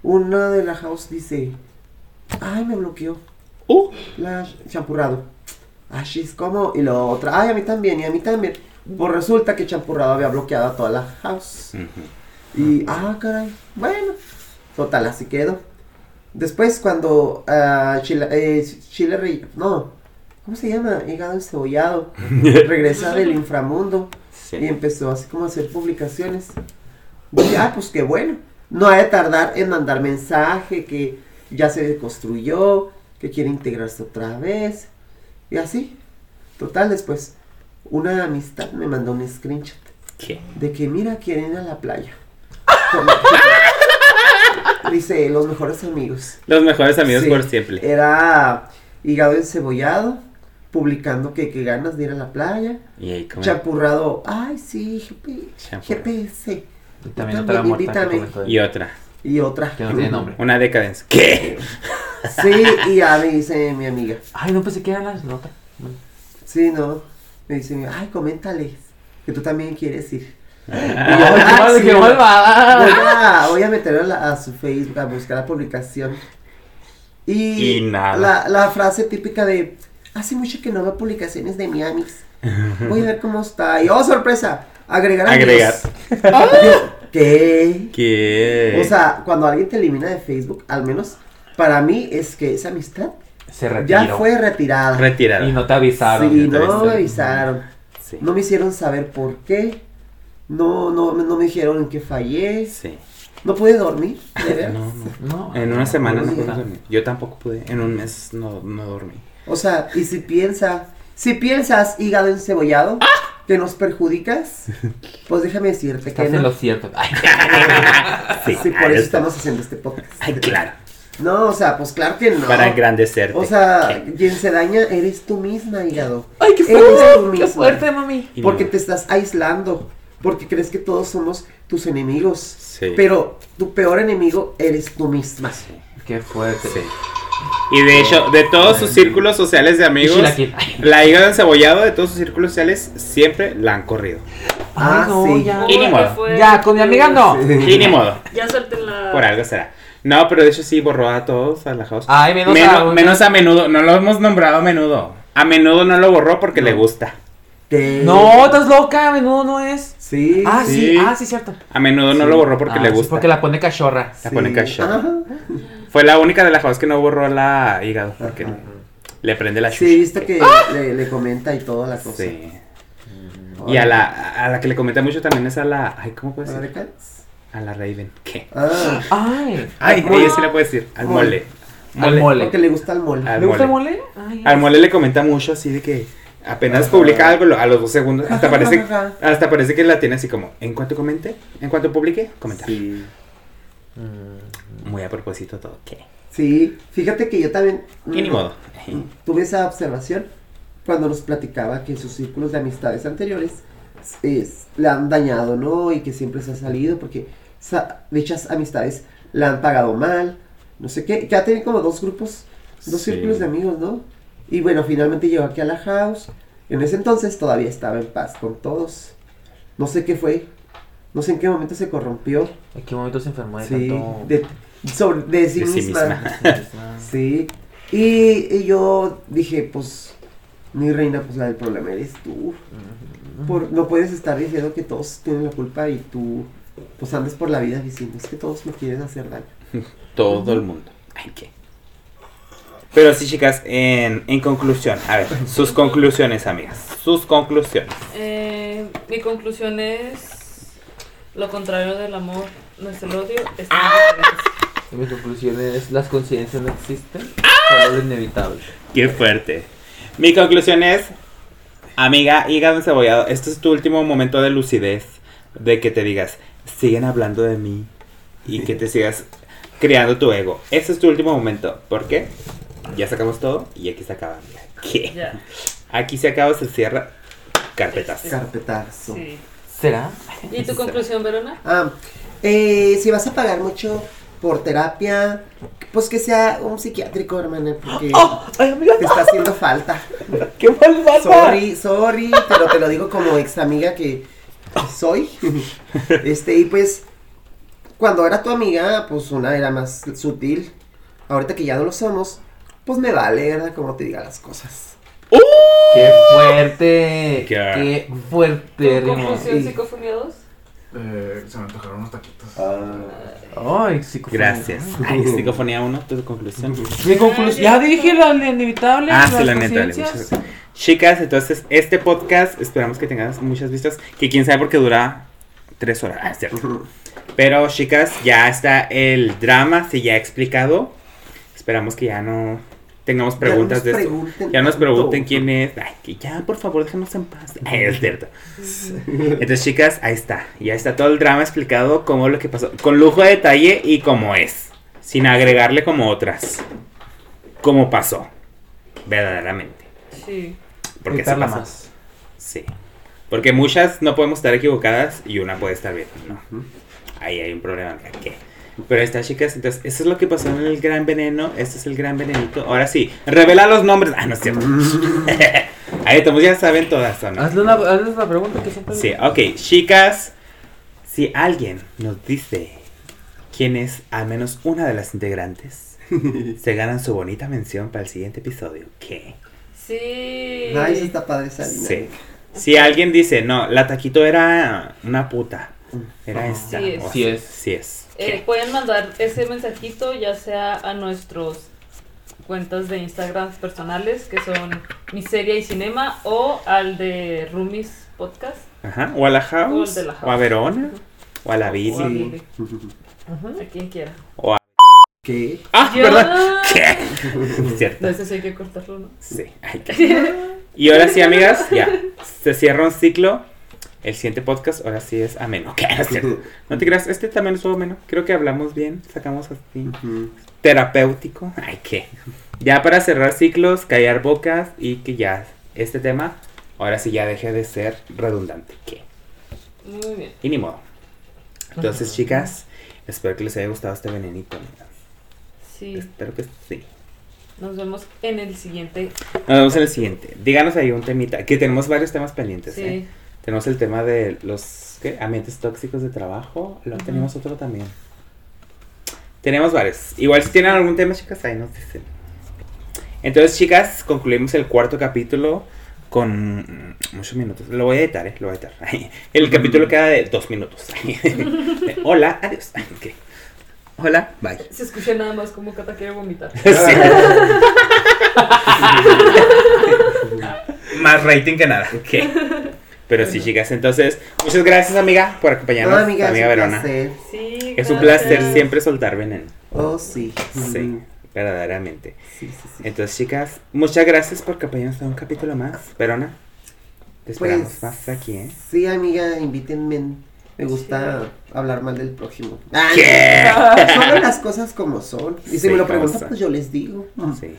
una de la house dice, ay, me bloqueó. Uh. La champurrado. Ah, shis, ¿cómo? Y la otra, ay, a mí también, y a mí también. Pues resulta que champurrado había bloqueado a toda la house. Y, ah, caray, bueno, total, así quedó. Después, cuando ah, Chile, eh, Chile no, ¿cómo se llama? Hígado encebollado, regresa del inframundo Sí. y empezó así como a hacer publicaciones. Dije, ah, pues qué bueno, no ha de tardar en mandar mensaje que ya se construyó, que quiere integrarse otra vez, y así. Total, después, una amistad me mandó un screenshot ¿Qué? de que mira quieren ir a la playa. Dice, los mejores amigos. Los mejores amigos Sí, por siempre. Era hígado encebollado, publicando que, que ganas de ir a la playa. Y ahí como... Chapurrado, ay sí, GP. GPS. Y también Yo otra muerta Y otra. Y otra. Que no tiene nombre. Una decadencia. ¿Qué? Sí, y ya me dice mi amiga. Ay, no pensé que eran las notas. Bueno. Sí, no. Me dice, ay, coméntales. Que tú también quieres ir. Y yo, Ay, "Ah, madre, sí, qué voy- malvada. Voy a, voy a meterlo a, a su Facebook a buscar la publicación. Y, Y nada. La, la frase típica de hace mucho que no veo publicaciones de Miamis. Voy a ver cómo está. Y oh sorpresa, agregar Agregar. ¿Qué? ¿Qué? O sea, cuando alguien te elimina de Facebook, al menos para mí es que esa amistad Se retiró. ya fue retirada. Retirada. Y no te avisaron. Sí, no avisaron. me avisaron. Sí. No me hicieron saber por qué. No, no, no me dijeron en qué fallé. Sí. No pude dormir. No, no. No. En una semana no pude dormir. Yo tampoco pude. En un mes no, no dormí. O sea, y si piensa, si piensas hígado encebollado, que nos perjudicas, pues déjame decirte que Estás en no. lo cierto. Ay, Sí, Sí, por eso estamos haciendo este podcast. Ay, claro. No, o sea, pues claro que no. Para engrandecerte. O sea, quien se daña eres tú misma, hígado. Ay, qué Eres tú fuerte. Qué fuerte, mami. Porque te estás aislando. Porque crees que todos somos tus enemigos. Sí. Pero tu peor enemigo eres tú misma. Sí. Qué fuerte. Sí. Y de hecho, de todos sus círculos sociales de amigos, la hígado encebollado de todos sus círculos sociales siempre la han corrido. Ah, Ay, no, sí. ya. Y ni modo. Ya, con mi amiga no. Y ni modo. Ya suelten la. Por algo será. No, pero de hecho sí borró a todos a la house. Ay, menos, menos, a menos a menudo. No lo hemos nombrado a menudo. A menudo no lo borró porque le gusta. No, estás loca. A menudo no es. Sí. Ah, sí. Sí. Ah, sí, cierto. A menudo no lo borró porque Ah, le sí, gusta. porque la pone cachorra. La pone cachorra. Ajá. Fue la única de la house que no borró la hígado porque Ajá. le prende la Sí, chucha. viste que le, le comenta y toda la cosa. Sí. Y a la, a la que le comenta mucho también es a la. Ay, ¿cómo puede ¿A la ser? de Cats? A la Raven. ¿Qué? Ah, Ay. Ay, ella sí le puede decir. Al Mole. mole. Al mole. Porque le gusta el mole. Al ¿Le gusta el mole. mole? Ay, Al mole le comenta mucho así de que apenas Ajá. publica algo, a los dos segundos, hasta Ajá, parece, hasta parece que la tiene así como, en cuanto comente, en cuanto publique, comentar. Sí. Mm. Muy a propósito todo. ¿Qué? Sí, fíjate que yo también Y ni mm, modo. tuve esa observación cuando nos platicaba que sus círculos de amistades anteriores es- le han dañado, ¿no? Y que siempre se ha salido porque sa- dichas amistades la han pagado mal, no sé qué, ha tenido como dos grupos, dos Sí. círculos de amigos, ¿no? Y bueno, finalmente llegó aquí a la house. En ese entonces todavía estaba en paz con todos. No sé qué fue, no sé en qué momento se corrompió. ¿En qué momento se enfermó de Sí, tanto? de, sobre- de sí De sí misma. misma. Sí. Y, y yo dije, pues, mi reina, pues la del problema eres tú. Por, no puedes estar diciendo que todos tienen la culpa y tú, pues andes por la vida diciendo, es que todos me quieren hacer daño. Todo el mundo. Ay, ¿qué? Pero sí, chicas, en, en conclusión, a ver, sus conclusiones, amigas. Sus conclusiones. Eh, mi conclusión es lo contrario del amor no es el odio, es Ah. la Mi conclusión es, las coincidencias no existen, solo lo inevitable. Qué fuerte. Mi conclusión es, amiga, hígado encebollado, este es tu último momento de lucidez, de que te digas, siguen hablando de mí y que te sigas creando tu ego. Este es tu último momento. ¿Por qué? Ya sacamos todo y aquí se acaba. ¿Qué? Ya, Aquí se acaba, se cierra. Carpetas. Carpetazo. sí. ¿Será? ¿Y tu conclusión, Verona? Ah, eh, si vas a pagar mucho por terapia, pues que sea un psiquiátrico, hermana, porque ¡Ay, amiga! te está haciendo falta. ¡Qué mal! Sorry, sorry, pero te lo digo como ex amiga que soy. Este, y pues, cuando era tu amiga, pues una era más sutil. Ahorita que ya no lo somos, pues me vale, ¿verdad? Como te diga las cosas. ¡Qué fuerte! Qué- ¡Qué fuerte, ¿Tu Rimo! conclusión, psicofonía 2? Eh, se me antojaron unos taquitos. ¡Ay, psicofonía! Gracias. Ay, psicofonía 1, tu conclusión. Mi conclusión. Ya dije lo inevitable. Ah, sí, la gracias. Chicas, entonces este podcast esperamos que tengas muchas vistas. Que quién sabe porque dura tres horas. Ah, es cierto. Pero chicas, ya está el drama, se ya ha explicado. Esperamos que ya no tengamos preguntas de ya nos esto. pregunten Ya nos pregunten quién es. Ay, que ya, por favor, déjanos en paz. Ay, es cierto. Entonces, chicas, ahí está. Ya está todo el drama explicado, como lo que pasó. Con lujo de detalle y como es. Sin agregarle como otras. Como pasó. Verdaderamente. Sí. Porque así pasó. más. Sí. Porque muchas no podemos estar equivocadas y una puede estar bien, ¿no? Ahí hay un problema. ¿qué? Pero estas chicas, entonces, eso es lo que pasó en el gran veneno. Este es el gran venenito. Ahora sí, revela los nombres. Ah, no es cierto. Ahí todos ya saben todas, ¿o no? Hazle una, hazle una pregunta que siempre. Sí, ok, chicas, si alguien nos dice quién es al menos una de las integrantes, se ganan su bonita mención para el siguiente episodio. ¿Qué? Sí. Ay, eso está padre esa Sí. Si alguien dice, no, la taquito era una puta, era esta. Sí es. o Sí así. es. Sí es. Eh, pueden mandar ese mensajito ya sea a nuestros cuentas de Instagram personales que son Miseria y Cinema o al de Rumis Podcast. Ajá, o a la house, O el de la o a house. Verona, o a la O a Bici, Billy, a quien quiera. o a... ¿Qué? ¡Ah, verdad! ¿Qué? Cierto. No, ese sí hay que cortarlo, ¿no? Sí. Ay, qué- Y ahora sí, amigas, ya. Se cierra un ciclo. El siguiente podcast ahora sí es ameno. ¿Qué? No es cierto. No te creas, este también estuvo ameno. Creo que hablamos bien, sacamos así. Ujú. Terapéutico. Ay, qué. Ya para cerrar ciclos, callar bocas y que ya este tema ahora sí ya deje de ser redundante. ¿Qué? Muy bien. Y ni modo. Entonces, chicas, espero que les haya gustado este venenito. amigas. Sí. Espero que sí. Nos vemos en el siguiente. Nos vemos en el siguiente. Díganos ahí un temita. Que tenemos varios temas pendientes. Sí. ¿eh? Tenemos el tema de los ¿qué? ambientes tóxicos de trabajo. Luego tenemos otro también. Tenemos varios. Igual si tienen algún tema, chicas, ahí nos dicen. Entonces, chicas, concluimos el cuarto capítulo con muchos minutos. Lo voy a editar, ¿eh? Lo voy a editar. El capítulo queda de dos minutos. Hola, adiós. Ok. Hola, bye. Se escucha nada más como Cata quiere vomitar. Sí. Más rating que nada. ok. Pero sí, chicas. Entonces, muchas gracias, amiga, por acompañarnos. No, amiga, amiga es un Verona. placer. Sí, Es un placer siempre soltar veneno. Oh, sí. Sí. verdaderamente. Sí, sí, sí. Entonces, chicas, muchas gracias por acompañarnos a un capítulo más. Verona, te esperamos Pues, más aquí, ¿eh? Sí, amiga, invítenme. Me gusta hablar mal del prójimo. Ah, ¿Qué? Solo las cosas como son. Y si Sí, me lo preguntan, pues yo les digo. Sí.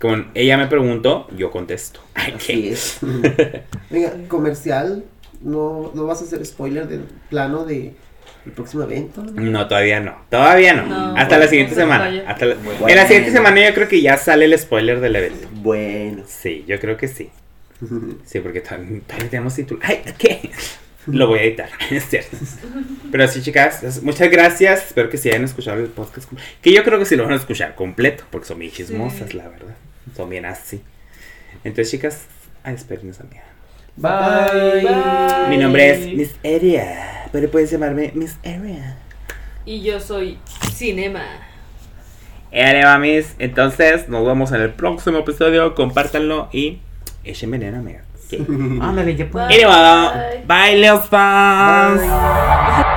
Como ella me preguntó, yo contesto. Ay, Así ¿qué? es. Venga, comercial. No, no vas a hacer spoiler del plano de el próximo evento. No, todavía no. Todavía no. No, Hasta la siguiente no se semana. Hasta la- Bueno. En la siguiente semana yo creo que ya sale el spoiler del evento. Bueno. Sí, yo creo que sí. Sí, porque todavía, todavía tenemos título. Ay, ¿qué? Lo voy a editar, es cierto. Pero sí, chicas, muchas gracias. Espero que sí hayan escuchado el podcast. Que yo creo que sí lo van a escuchar completo, porque son bien chismosas, Sí. la verdad. Son bien así. Entonces, chicas, a despedirnos, amiga. Bye. Bye. Mi nombre es Miss Area, pero puedes llamarme Miss Area. Y yo soy Cinema. Éale, mamis. Entonces, nos vemos en el próximo episodio. Compártanlo y echen veneno, amiga. Ándale, ya pues. Bye. Anyway, bye, Leos fans. Bye.